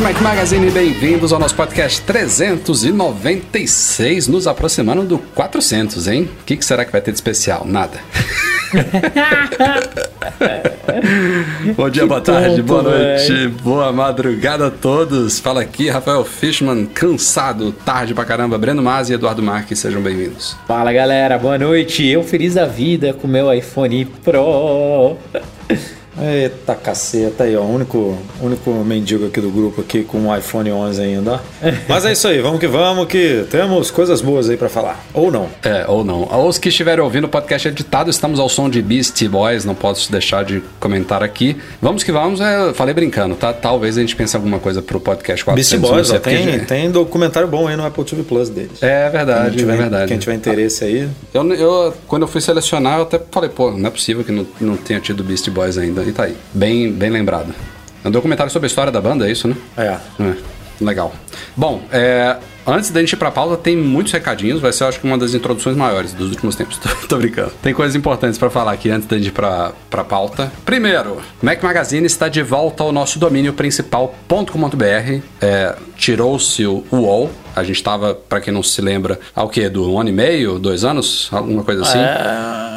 Do Mac Magazine, bem-vindos ao nosso podcast 396, nos aproximando do 400, hein? O que, que será que vai ter de especial? Nada. Bom dia, boa tarde, boa noite, boa madrugada a todos. Fala aqui, Rafael Fishman, cansado, tarde pra caramba. Breno Masi e Eduardo Marques, sejam bem-vindos. Fala galera, boa noite. Eu feliz da vida com meu iPhone Pro. Eita caceta aí, ó. O único, único mendigo aqui do grupo aqui com o iPhone 11 ainda, ó. Mas é isso aí, vamos que vamos, que temos coisas boas aí pra falar. Ou não. É, ou não. Aos que estiverem ouvindo o podcast editado, estamos ao som de Beastie Boys, não posso deixar de comentar aqui. Vamos que vamos, é, falei brincando, tá? Talvez a gente pense alguma coisa pro podcast 400. Beastie Boys, ó, tem, porque- tem documentário bom aí no Apple TV Plus deles. É verdade, tiver, é verdade. Quem tiver interesse aí. Eu, eu, quando eu fui selecionar, eu até falei, pô, não é possível que não, não tenha tido Beastie Boys ainda. Tá aí. Bem, bem lembrado. É um documentário sobre a história da banda, é isso, né? É. É, legal. Bom, é, antes da gente ir pra pauta, tem muitos recadinhos. Vai ser, acho que, uma das introduções maiores dos últimos tempos. Tô, tô brincando. Tem coisas importantes pra falar aqui antes da gente ir pra, pra pauta. Primeiro, Mac Magazine está de volta ao nosso domínio principal.com.br. É, Tirou-se o UOL. A gente tava, pra quem não se lembra, ao quê? Do um ano e meio, dois anos? Alguma coisa assim? É,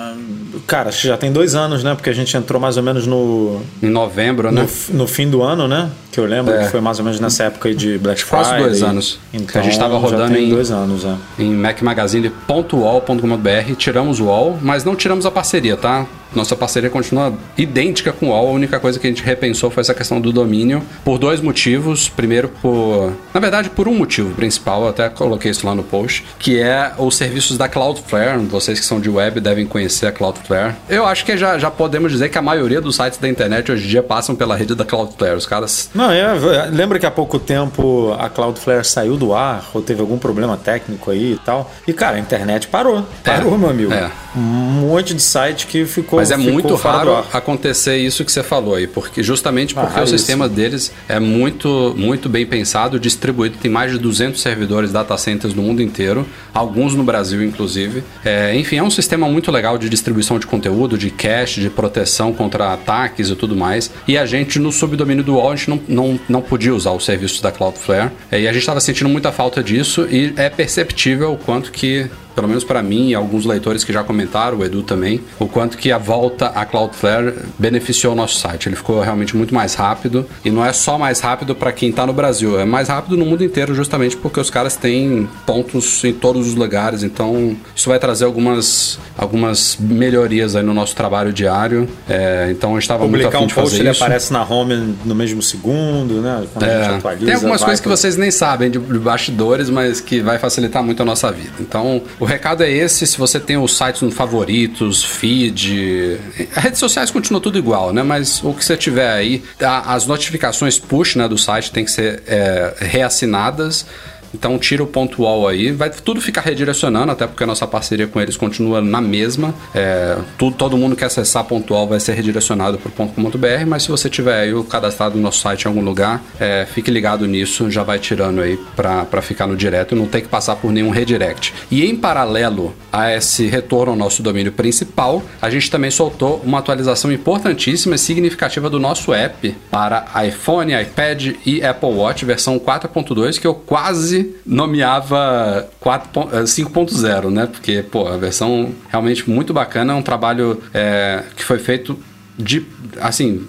Cara, acho que já tem dois anos, né? Porque a gente entrou mais ou menos no, Em novembro, né? no, no fim do ano, né? Que eu lembro É. que foi mais ou menos nessa época aí de Black Quase Friday. dois anos. Então, a gente tava já rodando em- dois anos, é. em macmagazine.uol.com.br. Tiramos o UOL, mas não tiramos a parceria, tá? Nossa parceria continua idêntica com o UOL. A única coisa que a gente repensou foi essa questão do domínio por dois motivos. Primeiro, por. Na verdade, por um motivo principal, eu até coloquei isso lá no post, que é os serviços da Cloudflare. Vocês que são de web devem conhecer a Cloudflare. Eu acho que já, já podemos dizer que a maioria dos sites da internet hoje em dia passam pela rede da Cloudflare. Os caras Não, é, lembra que há pouco tempo a Cloudflare saiu do ar ou teve algum problema técnico aí e tal. E, cara, a internet parou. Parou, meu amigo. é. Um monte de site que ficou. Mas é ficou muito raro ar. acontecer isso que você falou aí, porque justamente porque o raríssimo. sistema deles é muito, muito bem pensado, distribuído, tem mais de 200 servidores data centers no mundo inteiro, alguns no Brasil inclusive. É, enfim, é um sistema muito legal de distribuição de conteúdo, de cache, de proteção contra ataques e tudo mais. E a gente no subdomínio do UOL a gente não, não, não podia usar os serviços da Cloudflare. É, e a gente estava sentindo muita falta disso e é perceptível o quanto que pelo menos para mim e alguns leitores que já comentaram, o Edu também, o quanto que a volta à Cloudflare beneficiou o nosso site. Ele ficou realmente muito mais rápido e não é só mais rápido para quem está no Brasil, é mais rápido no mundo inteiro justamente porque os caras têm pontos em todos os lugares. Então isso vai trazer algumas algumas melhorias aí no nosso trabalho diário. É, então a gente estava muito afim um de post, fazer ele isso. aparece na home no mesmo segundo, né? A É, atualiza. tem algumas coisas que pro- vocês nem sabem de, de bastidores, mas que vai facilitar muito a nossa vida. Então, o recado é esse. Se você tem os sites no favoritos, feed. As redes sociais continuam tudo igual, né? Mas o que você tiver aí, as notificações push né, do site tem que ser é, reassinadas. Então tira o ponto aí, vai tudo ficar redirecionando, até porque a nossa parceria com eles continua na mesma. É, tudo, todo mundo que acessar ponto vai ser redirecionado para .com.br, mas se você tiver aí o cadastrado no nosso site em algum lugar, é, fique ligado nisso, já vai tirando aí para ficar no direto e não ter que passar por nenhum redirect. E em paralelo a esse retorno ao nosso domínio principal, a gente também soltou uma atualização importantíssima e significativa do nosso app para iPhone, iPad e Apple Watch, versão 4.2, que eu quase nomeava 4 pon- eh, 5.0, né? Porque, pô, a versão realmente muito bacana, é um trabalho é, que foi feito de, assim,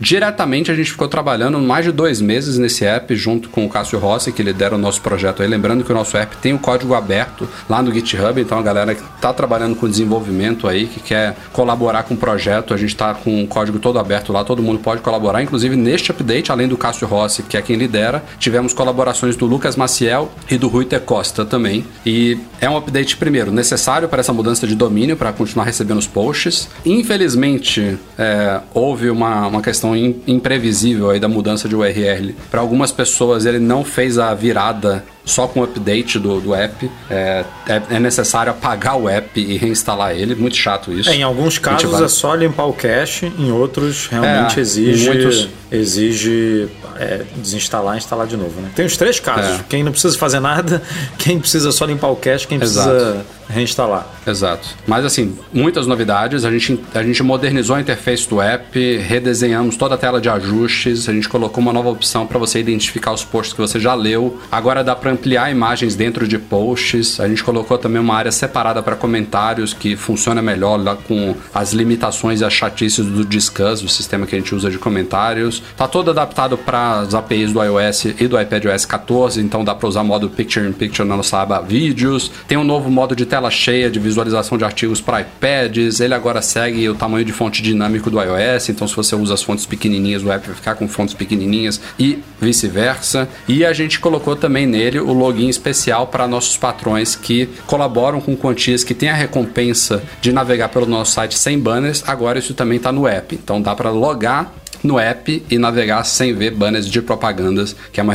diretamente a gente ficou trabalhando mais de dois meses nesse app junto com o Cássio Rossi, que lidera o nosso projeto aí. Lembrando que o nosso app tem o código aberto lá no GitHub, então a galera que está trabalhando com desenvolvimento aí, que quer colaborar com o projeto, a gente está com o código todo aberto lá, todo mundo pode colaborar. Inclusive neste update, além do Cássio Rossi, que é quem lidera, tivemos colaborações do Lucas Maciel e do Rui T. Costa também. E é um update, primeiro, necessário para essa mudança de domínio, para continuar recebendo os posts. Infelizmente, é, houve uma, uma questão imprevisível aí da mudança de URL. Para algumas pessoas, ele não fez a virada só com o update do, do app. É, é, é, necessário apagar o app e reinstalar ele. Muito chato isso. É, em alguns casos vai... é só limpar o cache, em outros realmente é, exige, muitos... exige é, desinstalar e instalar de novo. Né? Tem os três casos: é. quem não precisa fazer nada, quem precisa só limpar o cache, quem Exato. precisa reinstalar. Exato. Mas assim, muitas novidades. A gente, a gente modernizou a interface do app, redesenhamos toda a tela de ajustes, a gente colocou uma nova opção para você identificar os posts que você já leu. Agora dá para ampliar imagens dentro de posts. A gente colocou também uma área separada para comentários que funciona melhor lá com as limitações e as chatices do Discuss, o sistema que a gente usa de comentários. Tá todo adaptado para as APIs do iOS e do iPadOS 14, então dá para usar modo Picture in Picture na nossa aba Vídeos. Tem um novo modo de tela cheia de visualização de artigos para iPads. Ele agora segue o tamanho de fonte dinâmico do iOS, então se você usa as fontes pequenininhas, o app vai ficar com fontes pequenininhas e vice-versa. E a gente colocou também nele o login especial para nossos patrões que colaboram com quantias que tem a recompensa de navegar pelo nosso site sem banners. Agora isso também está no app, então dá para logar no app e navegar sem ver banners de propagandas, que é uma,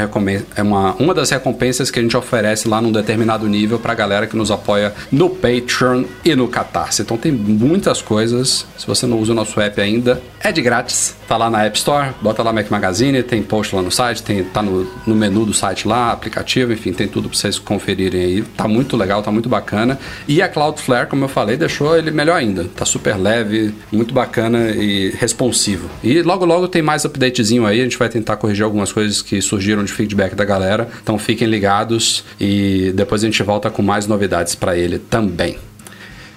é uma, uma das recompensas que a gente oferece lá num determinado nível para a galera que nos apoia no Patreon e no Catarse. Então tem muitas coisas. Se você não usa o nosso app ainda, é de grátis. Tá lá na App Store, bota lá Mac Magazine, tem post lá no site, tem, tá no, no menu do site lá, aplicativo, enfim, tem tudo para vocês conferirem aí. Tá muito legal, tá muito bacana. E a Cloudflare, como eu falei, deixou ele melhor ainda. Tá super leve, muito bacana e responsivo. E logo logo tem mais updatezinho aí, a gente vai tentar corrigir algumas coisas que surgiram de feedback da galera. Então fiquem ligados e depois a gente volta com mais novidades para ele também.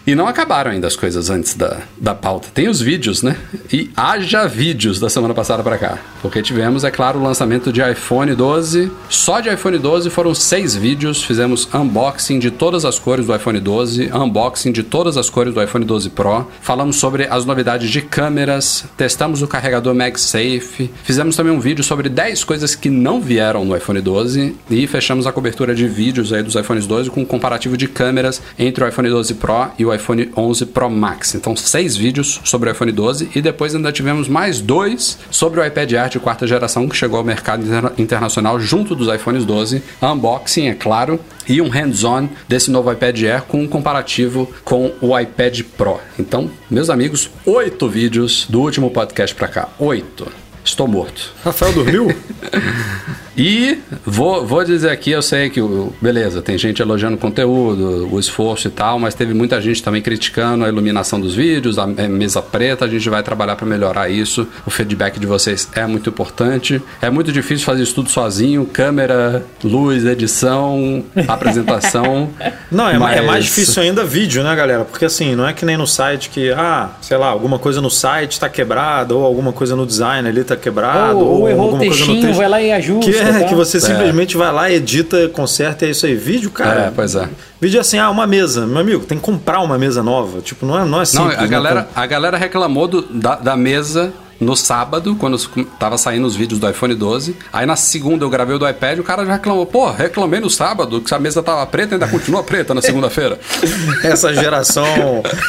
E não acabaram ainda as coisas antes da, da pauta. Tem os vídeos, né? E haja vídeos da semana passada para cá. Porque tivemos, é claro, o lançamento de iPhone 12. Só de iPhone 12 foram seis vídeos. Fizemos unboxing de todas as cores do iPhone 12, unboxing de todas as cores do iPhone 12 Pro. Falamos sobre as novidades de câmeras, testamos o carregador MagSafe. Fizemos também um vídeo sobre 10 coisas que não vieram no iPhone 12. E fechamos a cobertura de vídeos aí dos iPhones 12 com um comparativo de câmeras entre o iPhone 12 Pro e o iPhone 11 Pro Max. Então, seis vídeos sobre o iPhone 12 e depois ainda tivemos mais dois sobre o iPad Air de quarta geração que chegou ao mercado internacional junto dos iPhones 12. Unboxing, é claro, e um hands-on desse novo iPad Air com um comparativo com o iPad Pro. Então, meus amigos, oito vídeos do último podcast para cá. Oito. Estou morto. Rafael dormiu? E vou, vou dizer aqui, eu sei que, beleza, tem gente elogiando o conteúdo, o esforço e tal, mas teve muita gente também criticando a iluminação dos vídeos, a mesa preta, a gente vai trabalhar para melhorar isso. O feedback de vocês é muito importante. É muito difícil fazer isso tudo sozinho, câmera, luz, edição, apresentação. Não, é, mas... é mais difícil ainda vídeo, né, galera? Porque assim, não é que nem no site que, ah, sei lá, alguma coisa no site está quebrada, ou alguma coisa no design ali está quebrado, ou, ou, ou errou o textinho, vai lá e ajusta. Que é, tá? que você é. simplesmente vai lá, edita, conserta e é isso aí. Vídeo, cara. É, pois é. Vídeo é assim, ah, uma mesa. Meu amigo, tem que comprar uma mesa nova. Tipo, não é, não é simples. Não, a, né? galera, a galera reclamou do, da, da mesa no sábado, quando tava saindo os vídeos do iPhone 12. Aí na segunda eu gravei o do iPad, o cara já reclamou, pô, reclamei no sábado que a mesa tava preta e ainda continua preta na segunda-feira. Essa geração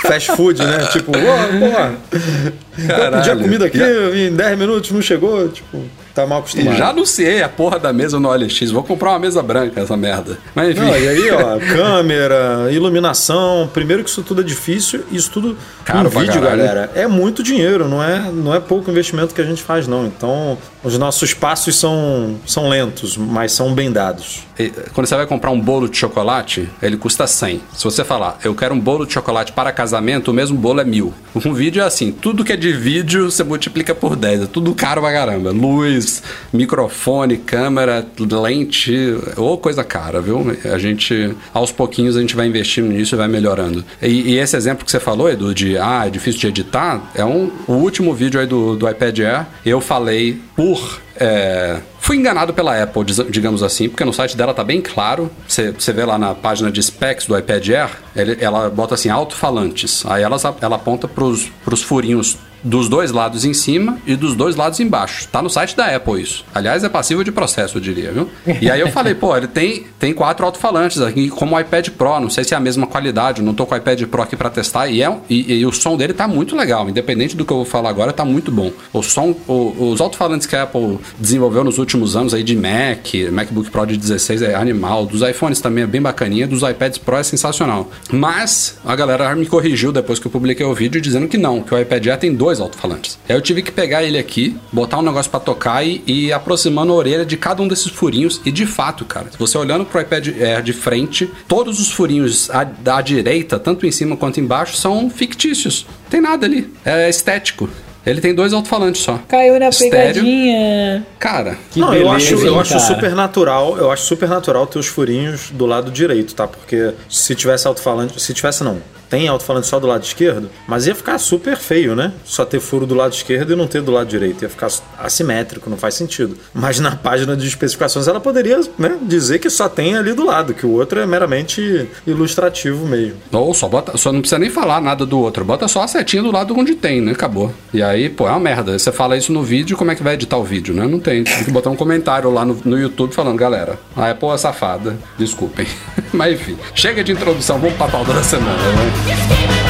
fast food, né? Tipo, pô, pô, eu pedi a comida aqui já... em 10 minutos, não chegou, tipo tá mal acostumado. E já anunciei a porra da mesa no OLX. Vou comprar uma mesa branca, essa merda. Mas enfim. Não, e aí, ó, câmera, iluminação. Primeiro que isso tudo é difícil. Isso tudo Caro um vídeo, galera, é muito dinheiro. Não é, não é pouco investimento que a gente faz, não. Então, os nossos passos são, são lentos, mas são bem dados. E, quando você vai comprar um bolo de chocolate, ele custa 100. Se você falar, eu quero um bolo de chocolate para casamento, o mesmo bolo é mil. Um vídeo é assim, tudo que é de vídeo você multiplica por 10. É tudo caro pra caramba. Luz, mais microfone, câmera, lente, ou coisa cara, viu? A gente, aos pouquinhos, a gente vai investindo nisso e vai melhorando. E, e esse exemplo que você falou, Edu, de ah, é difícil de editar, é um, o último vídeo aí do, do iPad Air. Eu falei por é, fui enganado pela Apple, digamos assim, porque no site dela tá bem claro. Você vê lá na página de specs do iPad Air, ele, ela bota assim, alto-falantes. Aí ela, ela aponta pros, pros furinhos dos dois lados em cima e dos dois lados embaixo. Tá no site da Apple isso. Aliás, é passivo de processo, eu diria, viu? E aí eu falei, pô, ele tem, tem quatro alto-falantes aqui, como o iPad Pro. Não sei se é a mesma qualidade, não tô com o iPad Pro aqui para testar. E, é, e, e, o som dele tá muito legal, independente do que eu vou falar agora, tá muito bom. O som, o, os alto-falantes que a Apple desenvolveu nos últimos anos aí de Mac, MacBook Pro de 16 é animal, dos iPhones também é bem bacaninha, dos iPads Pro é sensacional. Mas a galera me corrigiu depois que eu publiquei o vídeo dizendo que não, que o iPad Air tem dois alto-falantes. Aí eu tive que pegar ele aqui, botar um negócio para tocar e, e aproximando a orelha de cada um desses furinhos. E de fato, cara, você olhando pro iPad Air de frente, todos os furinhos à, à direita, tanto em cima quanto embaixo, são fictícios. Tem nada ali. É estético. Ele tem dois alto-falantes só. Caiu na Estéreo. pegadinha. Cara, que não, beleza, eu acho, hein, eu acho super natural, eu acho super natural ter os furinhos do lado direito, tá? Porque se tivesse alto-falante, se tivesse não, tem alto-falante só do lado esquerdo, mas ia ficar super feio, né? Só ter furo do lado esquerdo e não ter do lado direito. Ia ficar assimétrico, não faz sentido. Mas na página de especificações ela poderia né, dizer que só tem ali do lado, que o outro é meramente ilustrativo mesmo. Ou só bota, só não precisa nem falar nada do outro, bota só a setinha do lado onde tem, né? Acabou. E aí, pô, é uma merda. Você fala isso no vídeo, como é que vai editar o vídeo, né? Não tem. Tem que botar um comentário lá no, no YouTube falando, galera, a Apple é safada, desculpem. Mas enfim, chega de introdução, vamos pra pauta da semana, né? You're scheming.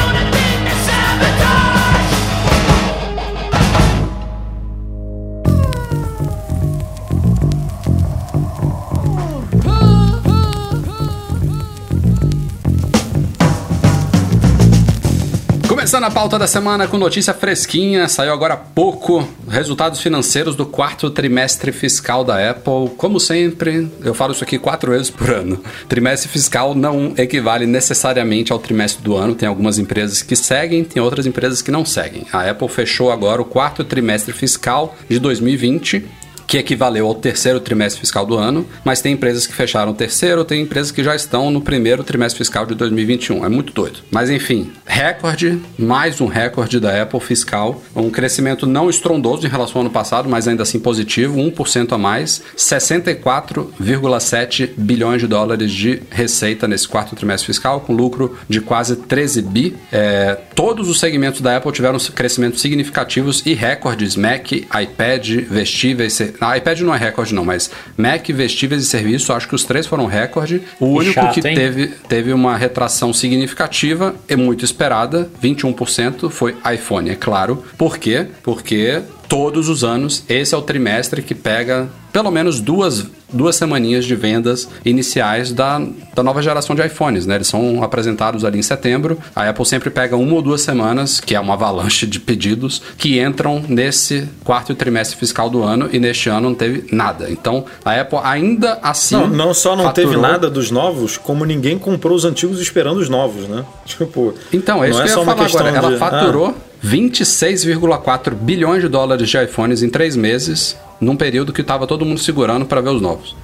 Começando a pauta da semana com notícia fresquinha, saiu agora há pouco resultados financeiros do quarto trimestre fiscal da Apple. Como sempre, eu falo isso aqui quatro vezes por ano. Trimestre fiscal não equivale necessariamente ao trimestre do ano. Tem algumas empresas que seguem, tem outras empresas que não seguem. A Apple fechou agora o quarto trimestre fiscal de 2020 que equivaleu ao terceiro trimestre fiscal do ano, mas tem empresas que fecharam o terceiro, tem empresas que já estão no primeiro trimestre fiscal de 2021. É muito doido. Mas enfim, recorde, mais um recorde da Apple fiscal, um crescimento não estrondoso em relação ao ano passado, mas ainda assim positivo, 1% a mais, 64,7 bilhões de dólares de receita nesse quarto trimestre fiscal, com lucro de quase 13 bi. É, todos os segmentos da Apple tiveram crescimentos significativos e recordes, Mac, iPad, vestíveis, a iPad não é recorde, não, mas Mac, vestíveis e serviço, acho que os três foram recorde. O que único chato, que teve, teve uma retração significativa e muito esperada, 21%, foi iPhone, é claro. Por quê? Porque todos os anos. Esse é o trimestre que pega pelo menos duas, duas semaninhas de vendas iniciais da, da nova geração de iPhones, né? Eles são apresentados ali em setembro. A Apple sempre pega uma ou duas semanas, que é uma avalanche de pedidos, que entram nesse quarto trimestre fiscal do ano e neste ano não teve nada. Então, a Apple ainda assim. Não, não só não faturou... teve nada dos novos, como ninguém comprou os antigos esperando os novos, né? Tipo. Então, é isso que eu ia falar agora. De... Ela faturou. Ah 26,4 bilhões de dólares de iPhones em três meses, num período que estava todo mundo segurando para ver os novos.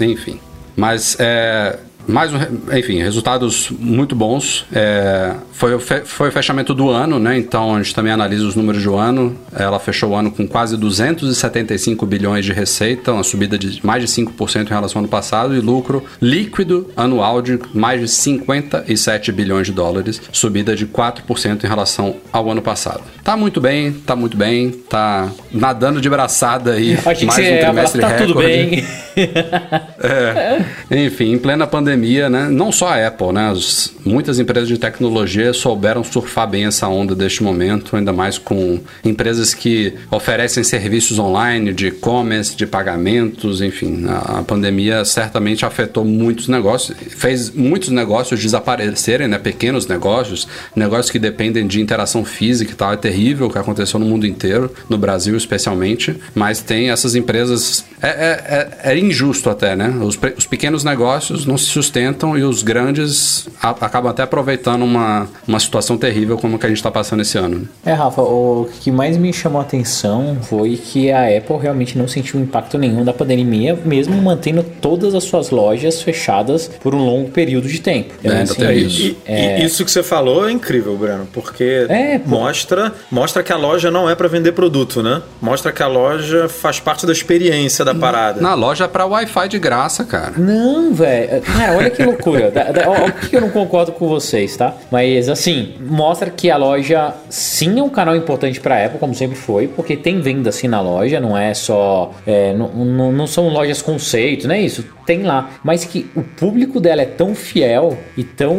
Enfim. Mas é, mais um, enfim, resultados muito bons. É, foi, foi o fechamento do ano, né? Então a gente também analisa os números do ano. Ela fechou o ano com quase 275 bilhões de receita, uma subida de mais de 5% em relação ao ano passado, e lucro líquido anual de mais de 57 bilhões de dólares, subida de 4% em relação ao ano passado. Tá muito bem, tá muito bem, tá nadando de braçada aí. mais um trimestre tá recorde. tudo bem. é, enfim, em plena pandemia pandemia, né, não só a Apple, né, as, muitas empresas de tecnologia souberam surfar bem essa onda deste momento, ainda mais com empresas que oferecem serviços online, de e-commerce, de pagamentos, enfim. A, a, pandemia certamente afetou muitos negócios, fez muitos negócios desaparecerem, né, pequenos negócios, negócios que dependem de interação física e tal. É terrível o que aconteceu no mundo inteiro, no Brasil especialmente, mas tem essas empresas. É, é, é, é injusto até, né? Os, os pequenos negócios não se sustentam e os grandes a, acabam até aproveitando uma, uma situação terrível como que a gente está passando esse ano. Né? É, Rafa, o que mais me chamou a atenção foi que a Apple realmente não sentiu impacto nenhum da pandemia, mesmo mantendo todas as suas lojas fechadas por um longo período de tempo. É, então, assim, isso. E, é... isso que você falou é incrível, Breno, porque é, mostra, mostra que a loja não é para vender produto, né? Mostra que a loja faz parte da experiência da parada. Na loja é para Wi-Fi de graça, cara. Não, velho. Cara, olha que loucura. da, da, ó, que eu não concordo com vocês, tá? Mas assim, mostra que a loja sim é um canal importante para Apple, como sempre foi, porque tem venda assim na loja, não é só. É, não são lojas conceito, não é isso? Tem lá. Mas que o público dela é tão fiel e tão.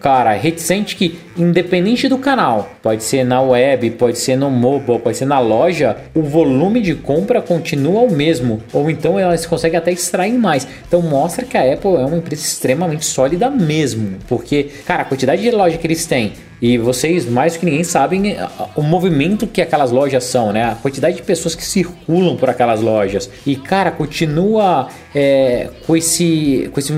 Cara, reticente que, independente do canal, pode ser na web, pode ser no mobile, pode ser na loja, o volume de compra continua o mesmo. Ou então elas conseguem até extrair mais. Então mostra que a Apple é uma empresa extremamente sólida mesmo. Porque, cara, a quantidade de loja que eles têm e vocês, mais que ninguém, sabem o movimento que aquelas lojas são, né? A quantidade de pessoas que circulam por aquelas lojas. E, cara, continua é, com, esse, com esse,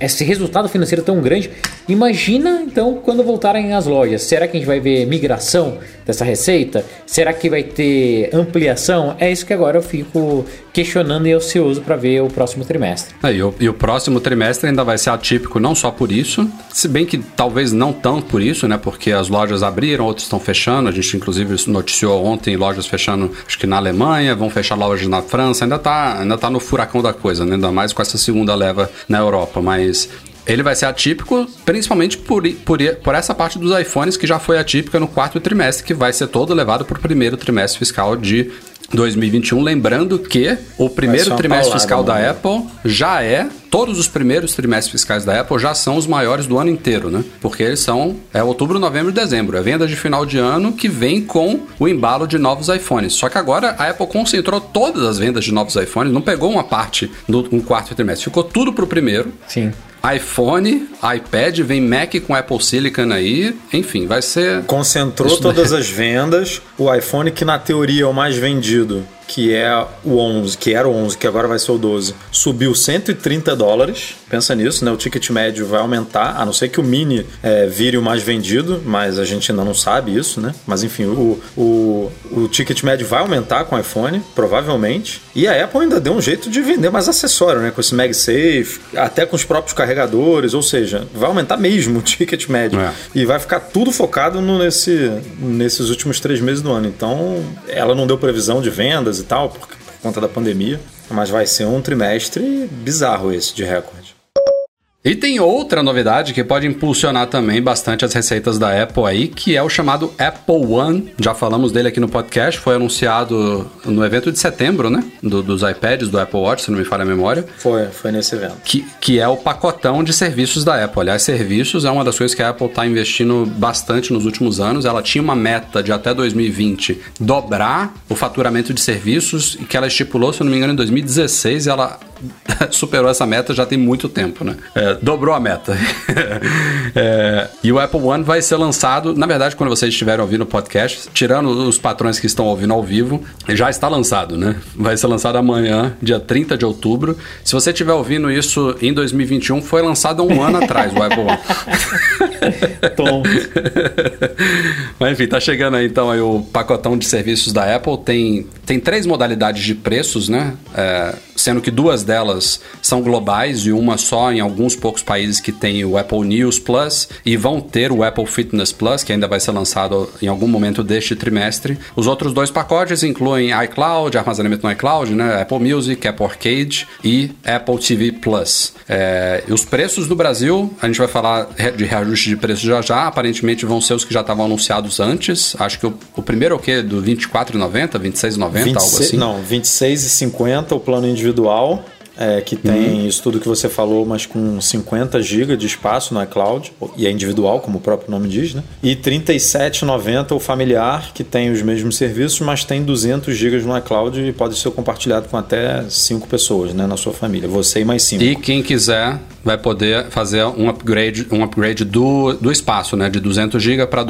esse resultado financeiro tão grande. Imagina, então, quando voltarem as lojas. Será que a gente vai ver migração dessa receita? Será que vai ter ampliação? É isso que agora eu fico questionando e ansioso para ver o próximo trimestre. É, e, o, e o próximo trimestre ainda vai ser atípico não só por isso, se bem que talvez não tanto por isso, né? Porque as lojas abriram, outras estão fechando. A gente, inclusive, noticiou ontem lojas fechando, acho que na Alemanha, vão fechar lojas na França. Ainda tá, ainda tá no furacão da coisa, né? Ainda mais com essa segunda leva na Europa. Mas ele vai ser atípico, principalmente por, por, por essa parte dos iPhones que já foi atípica no quarto trimestre, que vai ser todo levado para o primeiro trimestre fiscal de 2021. Lembrando que o primeiro trimestre fiscal da né? Apple já é. Todos os primeiros trimestres fiscais da Apple já são os maiores do ano inteiro, né? Porque eles são é outubro, novembro e dezembro. É venda de final de ano que vem com o embalo de novos iPhones. Só que agora a Apple concentrou todas as vendas de novos iPhones, não pegou uma parte no um quarto trimestre, ficou tudo pro primeiro. Sim iPhone, iPad, vem Mac com Apple Silicon aí, enfim, vai ser. Concentrou todas as vendas. O iPhone, que na teoria é o mais vendido, que é o 11, que era o 11, que agora vai ser o 12, subiu 130 dólares. Pensa nisso, né? O ticket médio vai aumentar, a não ser que o Mini é, vire o mais vendido, mas a gente ainda não sabe isso, né? Mas enfim, o, o, o ticket médio vai aumentar com o iPhone, provavelmente. E a Apple ainda deu um jeito de vender mais acessório, né? Com esse MagSafe, até com os próprios carregadores, ou seja, vai aumentar mesmo o ticket médio. É. E vai ficar tudo focado no, nesse, nesses últimos três meses do ano. Então, ela não deu previsão de vendas e tal, por, por conta da pandemia. Mas vai ser um trimestre bizarro esse de recorde. E tem outra novidade que pode impulsionar também bastante as receitas da Apple aí, que é o chamado Apple One. Já falamos dele aqui no podcast, foi anunciado no evento de setembro, né? Do, dos iPads, do Apple Watch, se não me falha a memória. Foi, foi nesse evento. Que, que é o pacotão de serviços da Apple. Aliás, serviços é uma das coisas que a Apple está investindo bastante nos últimos anos. Ela tinha uma meta de até 2020 dobrar o faturamento de serviços, e que ela estipulou, se não me engano, em 2016, ela superou essa meta já tem muito tempo, né? É, dobrou a meta. é, e o Apple One vai ser lançado, na verdade, quando vocês estiverem ouvindo o podcast, tirando os patrões que estão ouvindo ao vivo, já está lançado, né? Vai ser lançado amanhã, dia 30 de outubro. Se você estiver ouvindo isso em 2021, foi lançado um ano atrás o Apple One. Tom. Mas enfim, tá chegando aí então aí o pacotão de serviços da Apple. Tem, tem três modalidades de preços, né? É, sendo que duas delas são globais e uma só em alguns poucos países que tem o Apple News Plus e vão ter o Apple Fitness Plus, que ainda vai ser lançado em algum momento deste trimestre. Os outros dois pacotes incluem iCloud, armazenamento no iCloud, né? Apple Music, Apple Arcade e Apple TV Plus. É, os preços no Brasil, a gente vai falar de reajuste de preço já já, aparentemente vão ser os que já estavam anunciados antes. Acho que o, o primeiro é o quê? Do 24,90, 26,90, algo assim? Não, 26,50 o plano individual é, que tem uhum. isso tudo que você falou, mas com 50 GB de espaço no iCloud, e é individual, como o próprio nome diz, né? E 37,90 o familiar, que tem os mesmos serviços, mas tem 200 GB no iCloud e pode ser compartilhado com até 5 pessoas, né, na sua família, você e mais 5. E quem quiser vai poder fazer um upgrade, um upgrade do, do espaço, né? De 200 GB para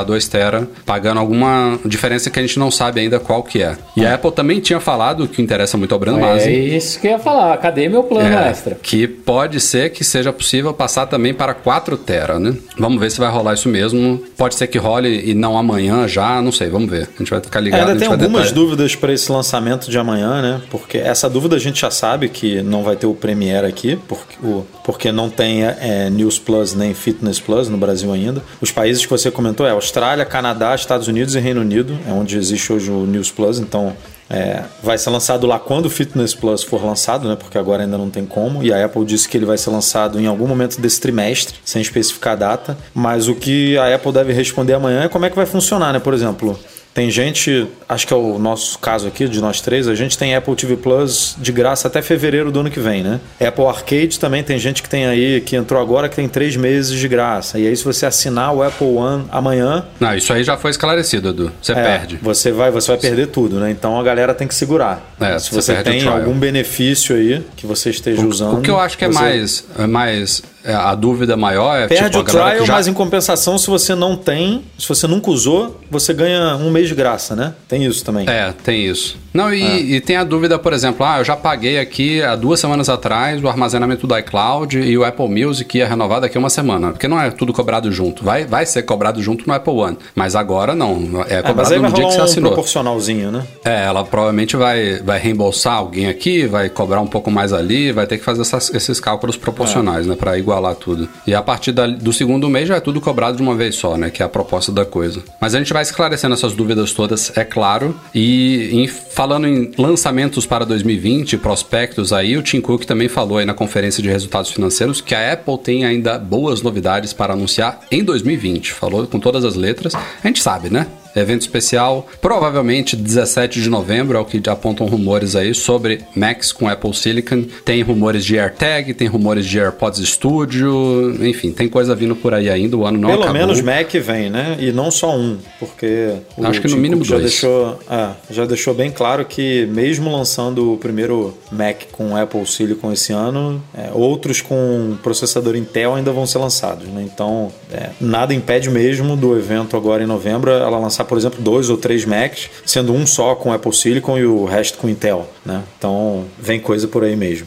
ah. 2 TB, pagando alguma diferença que a gente não sabe ainda qual que é. E a Apple também tinha falado, que interessa muito ao Brando Masi. É isso que eu ia falar. Cadê meu plano é, extra? Que pode ser que seja possível passar também para 4 TB, né? Vamos ver se vai rolar isso mesmo. Pode ser que role e não amanhã já, não sei, vamos ver. A gente vai ficar ligado. É, ainda tem algumas detalhe. dúvidas para esse lançamento de amanhã, né? Porque essa dúvida a gente já sabe que não vai ter o Premiere aqui, porque, o, porque não tem é, News Plus nem Fitness Plus no Brasil ainda. Os países que você comentou é Austrália, Canadá, Estados Unidos e Reino Unido, é onde existe hoje o News Plus, então é, vai ser lançado lá quando o Fitness Plus for lançado, né? Porque agora ainda não tem como. E a Apple disse que ele vai ser lançado em algum momento desse trimestre, sem especificar data. Mas o que a Apple deve responder amanhã é como é que vai funcionar, né? Por exemplo, tem gente, acho que é o nosso caso aqui, de nós três, a gente tem Apple TV Plus de graça até fevereiro do ano que vem, né? Apple Arcade também tem gente que tem aí, que entrou agora, que tem três meses de graça. E aí, se você assinar o Apple One amanhã. Não, isso aí já foi esclarecido, Edu. Você é, perde. Você vai, você vai perder tudo, né? Então a galera tem que segurar. É, se você, você tem algum benefício aí que você esteja o, usando. O que eu acho que é mais, é mais é, a dúvida maior é Perde tipo, o trial, já... mas em compensação, se você não tem, se você nunca usou, você ganha um mês de graça, né? Tem isso também. É, tem isso. Não, e, é. e, tem a dúvida, por exemplo, ah, eu já paguei aqui há duas semanas atrás o armazenamento do iCloud e o Apple Music ia renovar daqui a uma semana. Porque não é tudo cobrado junto. Vai, vai ser cobrado junto no Apple One. Mas agora não. É, é cobrado no dia que você um assinou. proporcionalzinho, né? É, ela provavelmente vai, vai reembolsar alguém aqui, vai cobrar um pouco mais ali, vai ter que fazer essas, esses cálculos proporcionais, é. né? Para igualar tudo. E a partir da, do segundo mês já é tudo cobrado de uma vez só, né? Que é a proposta da coisa. Mas a gente vai esclarecendo essas dúvidas todas, é claro. E em Falando em lançamentos para 2020, prospectos aí, o Tim Cook também falou aí na conferência de resultados financeiros que a Apple tem ainda boas novidades para anunciar em 2020. Falou com todas as letras. A gente sabe, né? Evento especial, provavelmente 17 de novembro, é o que apontam rumores aí sobre Macs com Apple Silicon. Tem rumores de AirTag, tem rumores de AirPods Studio, enfim, tem coisa vindo por aí ainda, o ano não Pelo acabou. menos Mac vem, né? E não só um, porque acho que no mínimo já dois. Deixou, é, já deixou bem claro que mesmo lançando o primeiro Mac com Apple Silicon esse ano, é, outros com processador Intel ainda vão ser lançados, né? Então, é, nada impede mesmo do evento agora em novembro ela lançar por exemplo, dois ou três Macs, sendo um só com Apple Silicon e o resto com Intel, né? Então vem coisa por aí mesmo.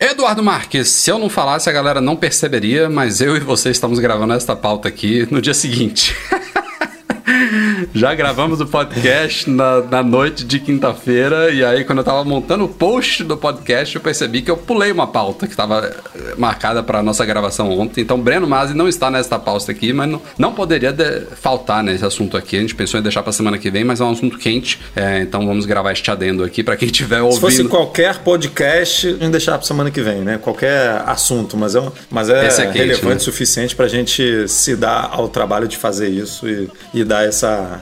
Eduardo Marques, se eu não falasse a galera não perceberia, mas eu e você estamos gravando esta pauta aqui no dia seguinte. Já gravamos o podcast na, na noite de quinta-feira, e aí, quando eu tava montando o post do podcast, eu percebi que eu pulei uma pauta que estava eh, marcada para nossa gravação ontem. Então, Breno Masi não está nesta pauta aqui, mas não, não poderia de, faltar nesse assunto aqui. A gente pensou em deixar para semana que vem, mas é um assunto quente, é, então vamos gravar este adendo aqui para quem estiver ouvindo. Se fosse qualquer podcast, a gente deixar para semana que vem, né? Qualquer assunto, mas é, mas é, é quente, relevante né? o suficiente para a gente se dar ao trabalho de fazer isso e, e dar essa.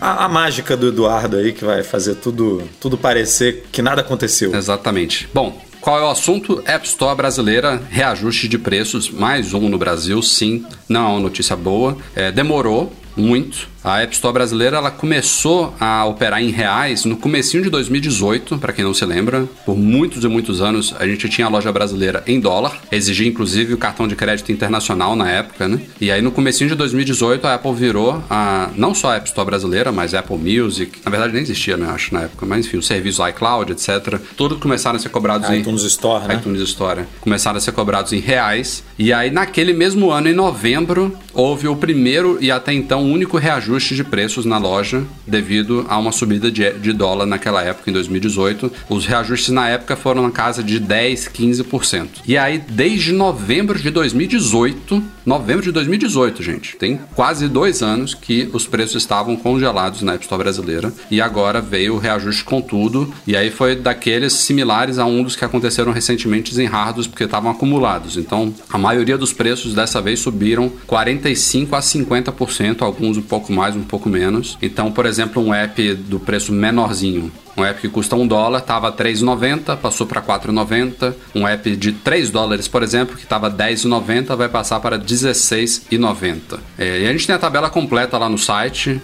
A, a, mágica do Eduardo aí que vai fazer tudo, tudo parecer que nada aconteceu. Exatamente. Bom, qual é o assunto? App Store brasileira, reajuste de preços, mais um no Brasil, sim, não é uma notícia boa. É, demorou muito, a App Store brasileira ela começou a operar em reais no comecinho de 2018, para quem não se lembra. Por muitos e muitos anos a gente tinha a loja brasileira em dólar, exigia inclusive o cartão de crédito internacional na época, né? E aí no comecinho de 2018 a Apple virou a não só a App Store brasileira, mas Apple Music, na verdade nem existia, né, acho na época, mas enfim, o serviço iCloud, etc. Tudo começaram a ser cobrados em iTunes Store, né? iTunes Store. Começaram a ser cobrados em reais. E aí naquele mesmo ano em novembro houve o primeiro e até então único reajuste reajuste de preços na loja devido a uma subida de, de dólar naquela época, em 2018. Os reajustes na época foram na casa de 10, 15%. E aí, desde novembro de 2018, novembro de 2018, gente, tem quase dois anos que os preços estavam congelados na App Store brasileira e agora veio o reajuste com tudo. E aí foi daqueles similares a um dos que aconteceram recentemente em hardware porque estavam acumulados. Então, a maioria dos preços dessa vez subiram 45 a 50%, alguns um pouco mais mais, um pouco menos. Então, por exemplo, um app do preço menorzinho, um app que custa um dólar estava 3,90, passou para 4,90. Um app de 3 dólares, por exemplo, que estava 10,90, vai passar para 16,90. É, e a gente tem a tabela completa lá no site.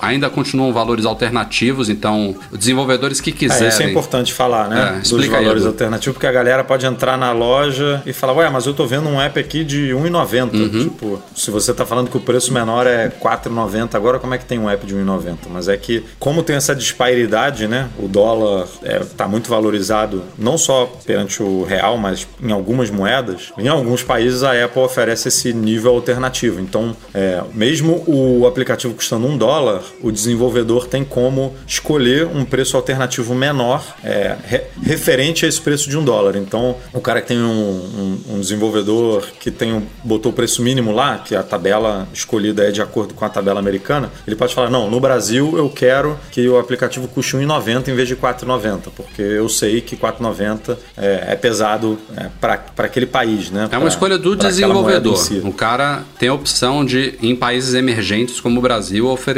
Ainda continuam valores alternativos, então desenvolvedores que quiserem. É, isso é importante falar, né? É, Dos valores aí, alternativos, porque a galera pode entrar na loja e falar, ué, mas eu tô vendo um app aqui de R$1,90. Uhum. Tipo, se você tá falando que o preço menor é R$4,90, agora como é que tem um app de R$1,90? Mas é que, como tem essa disparidade, né? O dólar é, tá muito valorizado, não só perante o real, mas em algumas moedas. Em alguns países a Apple oferece esse nível alternativo. Então, é, mesmo o aplicativo custando um dólar, o desenvolvedor tem como escolher um preço alternativo menor é, re, referente a esse preço de um dólar. Então, o cara que tem um, um, um desenvolvedor que tem um, botou o preço mínimo lá, que a tabela escolhida é de acordo com a tabela americana, ele pode falar: não, no Brasil eu quero que o aplicativo custe 1,90 em vez de 4,90, porque eu sei que 4,90 é, é pesado é, para aquele país. Né? É uma escolha do desenvolvedor. Si. O cara tem a opção de, em países emergentes como o Brasil, oferecer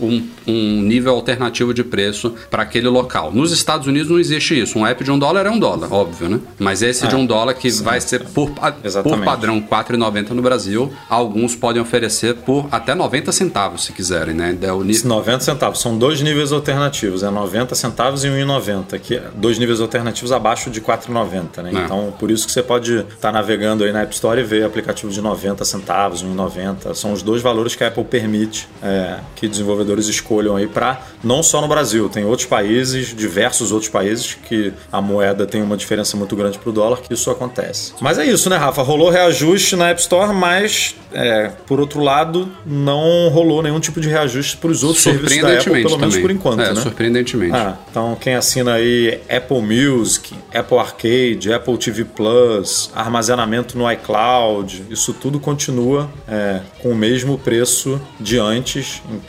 um, um nível alternativo de preço para aquele local. Nos Estados Unidos não existe isso. Um app de um dólar é um dólar, óbvio, né? Mas esse é, de um dólar que sim, vai ser por, por padrão R$ 4,90 no Brasil, alguns podem oferecer por até 90 centavos, se quiserem, né? É o nível... 90 centavos. São dois níveis alternativos. É 90 centavos e 1,90. Que é dois níveis alternativos abaixo de 4,90, né? É. Então, por isso que você pode estar tá navegando aí na App Store e ver aplicativo de 90 centavos, 1,90. São os dois valores que a Apple permite é, que desenvolvedores escolham aí para não só no Brasil, tem outros países, diversos outros países que a moeda tem uma diferença muito grande para o dólar que isso acontece. Mas é isso, né, Rafa? Rolou reajuste na App Store, mas é, por outro lado, não rolou nenhum tipo de reajuste para os outros serviços da Apple, pelo menos também. por enquanto, é, né? Surpreendentemente. Ah, então quem assina aí Apple Music, Apple Arcade, Apple TV Plus, armazenamento no iCloud, isso tudo continua é, com o mesmo preço de antes. Então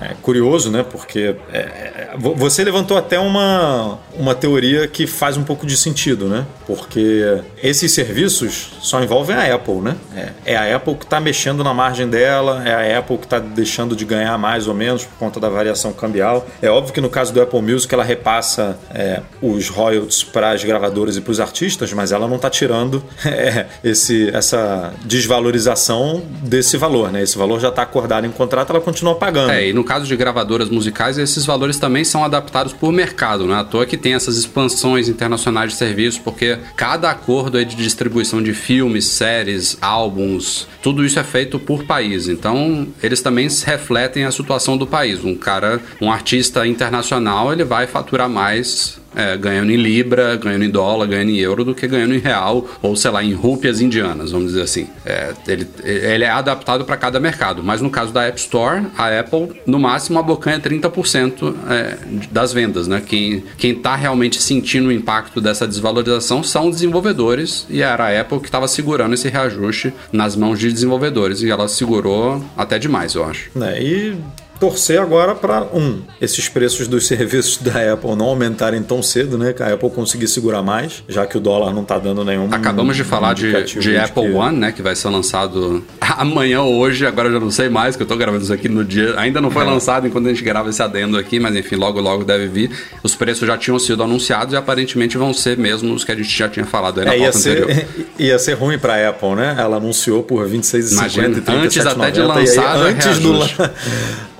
é curioso, né? Porque é, é, você levantou até uma, uma teoria que faz um pouco de sentido, né? Porque esses serviços só envolvem a Apple, né? É, é a Apple que está mexendo na margem dela, é a Apple que está deixando de ganhar mais ou menos por conta da variação cambial. É óbvio que no caso do Apple Music ela repassa é, os royalties para as gravadoras e para os artistas, mas ela não está tirando é, esse, essa desvalorização desse valor, né? Esse valor já está acordado em contrato, ela continua pagando. É, e no caso de gravadoras musicais, esses valores também são adaptados por mercado, não é à toa que tem essas expansões internacionais de serviços, porque cada acordo de distribuição de filmes, séries, álbuns, tudo isso é feito por país. Então, eles também refletem a situação do país. Um cara, um artista internacional, ele vai faturar mais é, ganhando em libra, ganhando em dólar, ganhando em euro do que ganhando em real ou sei lá em rúpias indianas, vamos dizer assim. É, ele, ele é adaptado para cada mercado, mas no caso da App Store, a Apple no máximo abocanha 30% é, das vendas, né? Quem está realmente sentindo o impacto dessa desvalorização são os desenvolvedores e era a Apple que estava segurando esse reajuste nas mãos de desenvolvedores e ela segurou até demais, eu acho. É, e torcer agora para, um, esses preços dos serviços da Apple não aumentarem tão cedo, né? Que a Apple conseguir segurar mais, já que o dólar não está dando nenhum. Acabamos de falar de, de Apple que... One, né? Que vai ser lançado amanhã ou hoje, agora eu já não sei mais, que eu estou gravando isso aqui no dia. Ainda não foi é. lançado enquanto a gente grava esse adendo aqui, mas enfim, logo logo deve vir. Os preços já tinham sido anunciados e aparentemente vão ser mesmo os que a gente já tinha falado aí na é, ia ser, anterior. Ia ser ruim para a Apple, né? Ela anunciou por 26,50 e Antes até de lançar, antes do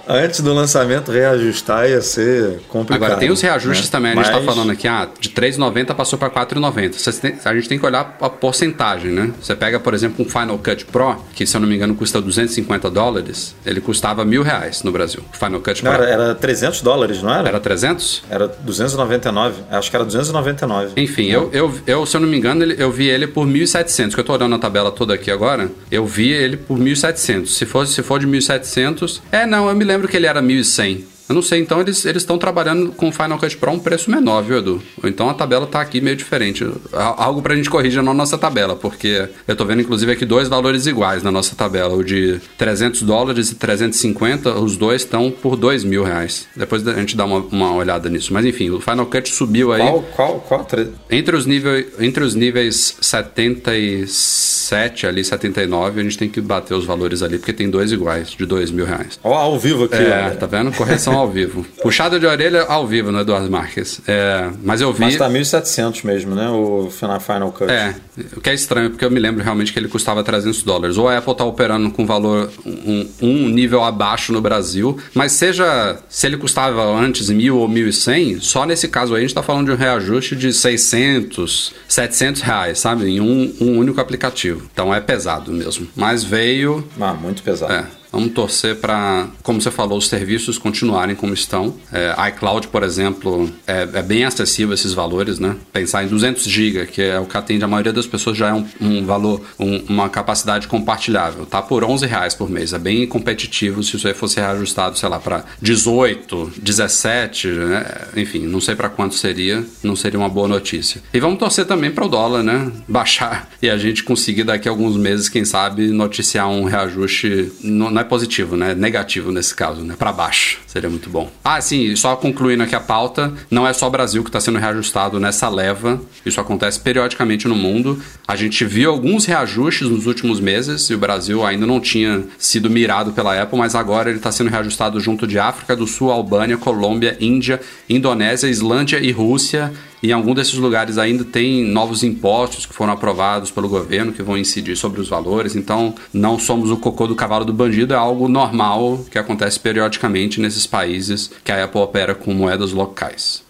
antes do lançamento reajustar ia ser complicado. Agora, tem os reajustes né? também. A gente está falando aqui, ah, de 3,90 passou para 4,90. A gente tem que olhar a porcentagem, né? Você pega, por exemplo, um Final Cut Pro, que se eu não me engano custa 250 dólares, ele custava mil reais no Brasil. Final Cut Pro. Não, era, era 300 dólares, não era? Era 300? Era 299. Acho que era 299. Enfim, eu, eu, eu, se eu não me engano, eu vi ele por 1.700, que eu estou olhando a tabela toda aqui agora. Eu vi ele por 1.700. Se for, se for de 1.700... É, não, eu me lembro lembro que ele era 1100. Eu não sei, então eles estão trabalhando com o Final Cut Pro um preço menor, viu, Edu? Ou então a tabela tá aqui meio diferente. Algo pra gente corrigir na nossa tabela, porque eu tô vendo inclusive aqui dois valores iguais na nossa tabela. O de 300 dólares e 350, os dois estão por 2 mil reais. Depois a gente dá uma, uma, olhada nisso. Mas enfim, o Final Cut subiu aí. Qual? Qual? qual? Entre, os nível, entre os níveis 76 77 ali, 79, a gente tem que bater os valores ali, porque tem dois iguais, de dois mil reais. Ó, ao vivo aqui. É, ó. tá vendo? Correção ao vivo. Puxada de orelha ao vivo no Eduardo Marques. É, mas eu vi... Mas tá 1.700 mesmo, né? O Final Cut. É, o que é estranho, porque eu me lembro realmente que ele custava 300 dólares. Ou a Apple tá operando com valor um, um nível abaixo no Brasil, mas seja, se ele custava antes mil ou 1.100, só nesse caso aí a gente tá falando de um reajuste de 600, 700 reais, sabe? Em um, um único aplicativo. Então é pesado mesmo. Mas veio... Ah, muito pesado. É. Vamos torcer para, como você falou, os serviços continuarem como estão. É, iCloud, por exemplo, é, é, bem acessível esses valores, né? Pensar em 200 GB, que é o que atende a maioria das pessoas, já é um, um valor, um, uma capacidade compartilhável. Tá por 11 reais por mês. É bem competitivo se isso aí fosse reajustado, sei lá, para 18, 17, né? enfim, não sei para quanto seria, não seria uma boa notícia. E vamos torcer também para o dólar, né? Baixar e a gente conseguir daqui a alguns meses, quem sabe, noticiar um reajuste no, não é positivo, né? Negativo nesse caso, né? Para baixo. Seria muito bom. Ah, sim, só concluindo aqui a pauta, não é só o Brasil que está sendo reajustado nessa leva. Isso acontece periodicamente no mundo. A gente viu alguns reajustes nos últimos meses e o Brasil ainda não tinha sido mirado pela Apple, mas agora ele está sendo reajustado junto de África do Sul, Albânia, Colômbia, Índia, Indonésia, Islândia e Rússia. Em algum desses lugares ainda tem novos impostos que foram aprovados pelo governo que vão incidir sobre os valores. Então, não somos o cocô do cavalo do bandido, é algo normal que acontece periodicamente nesses países que a Apple opera com moedas locais.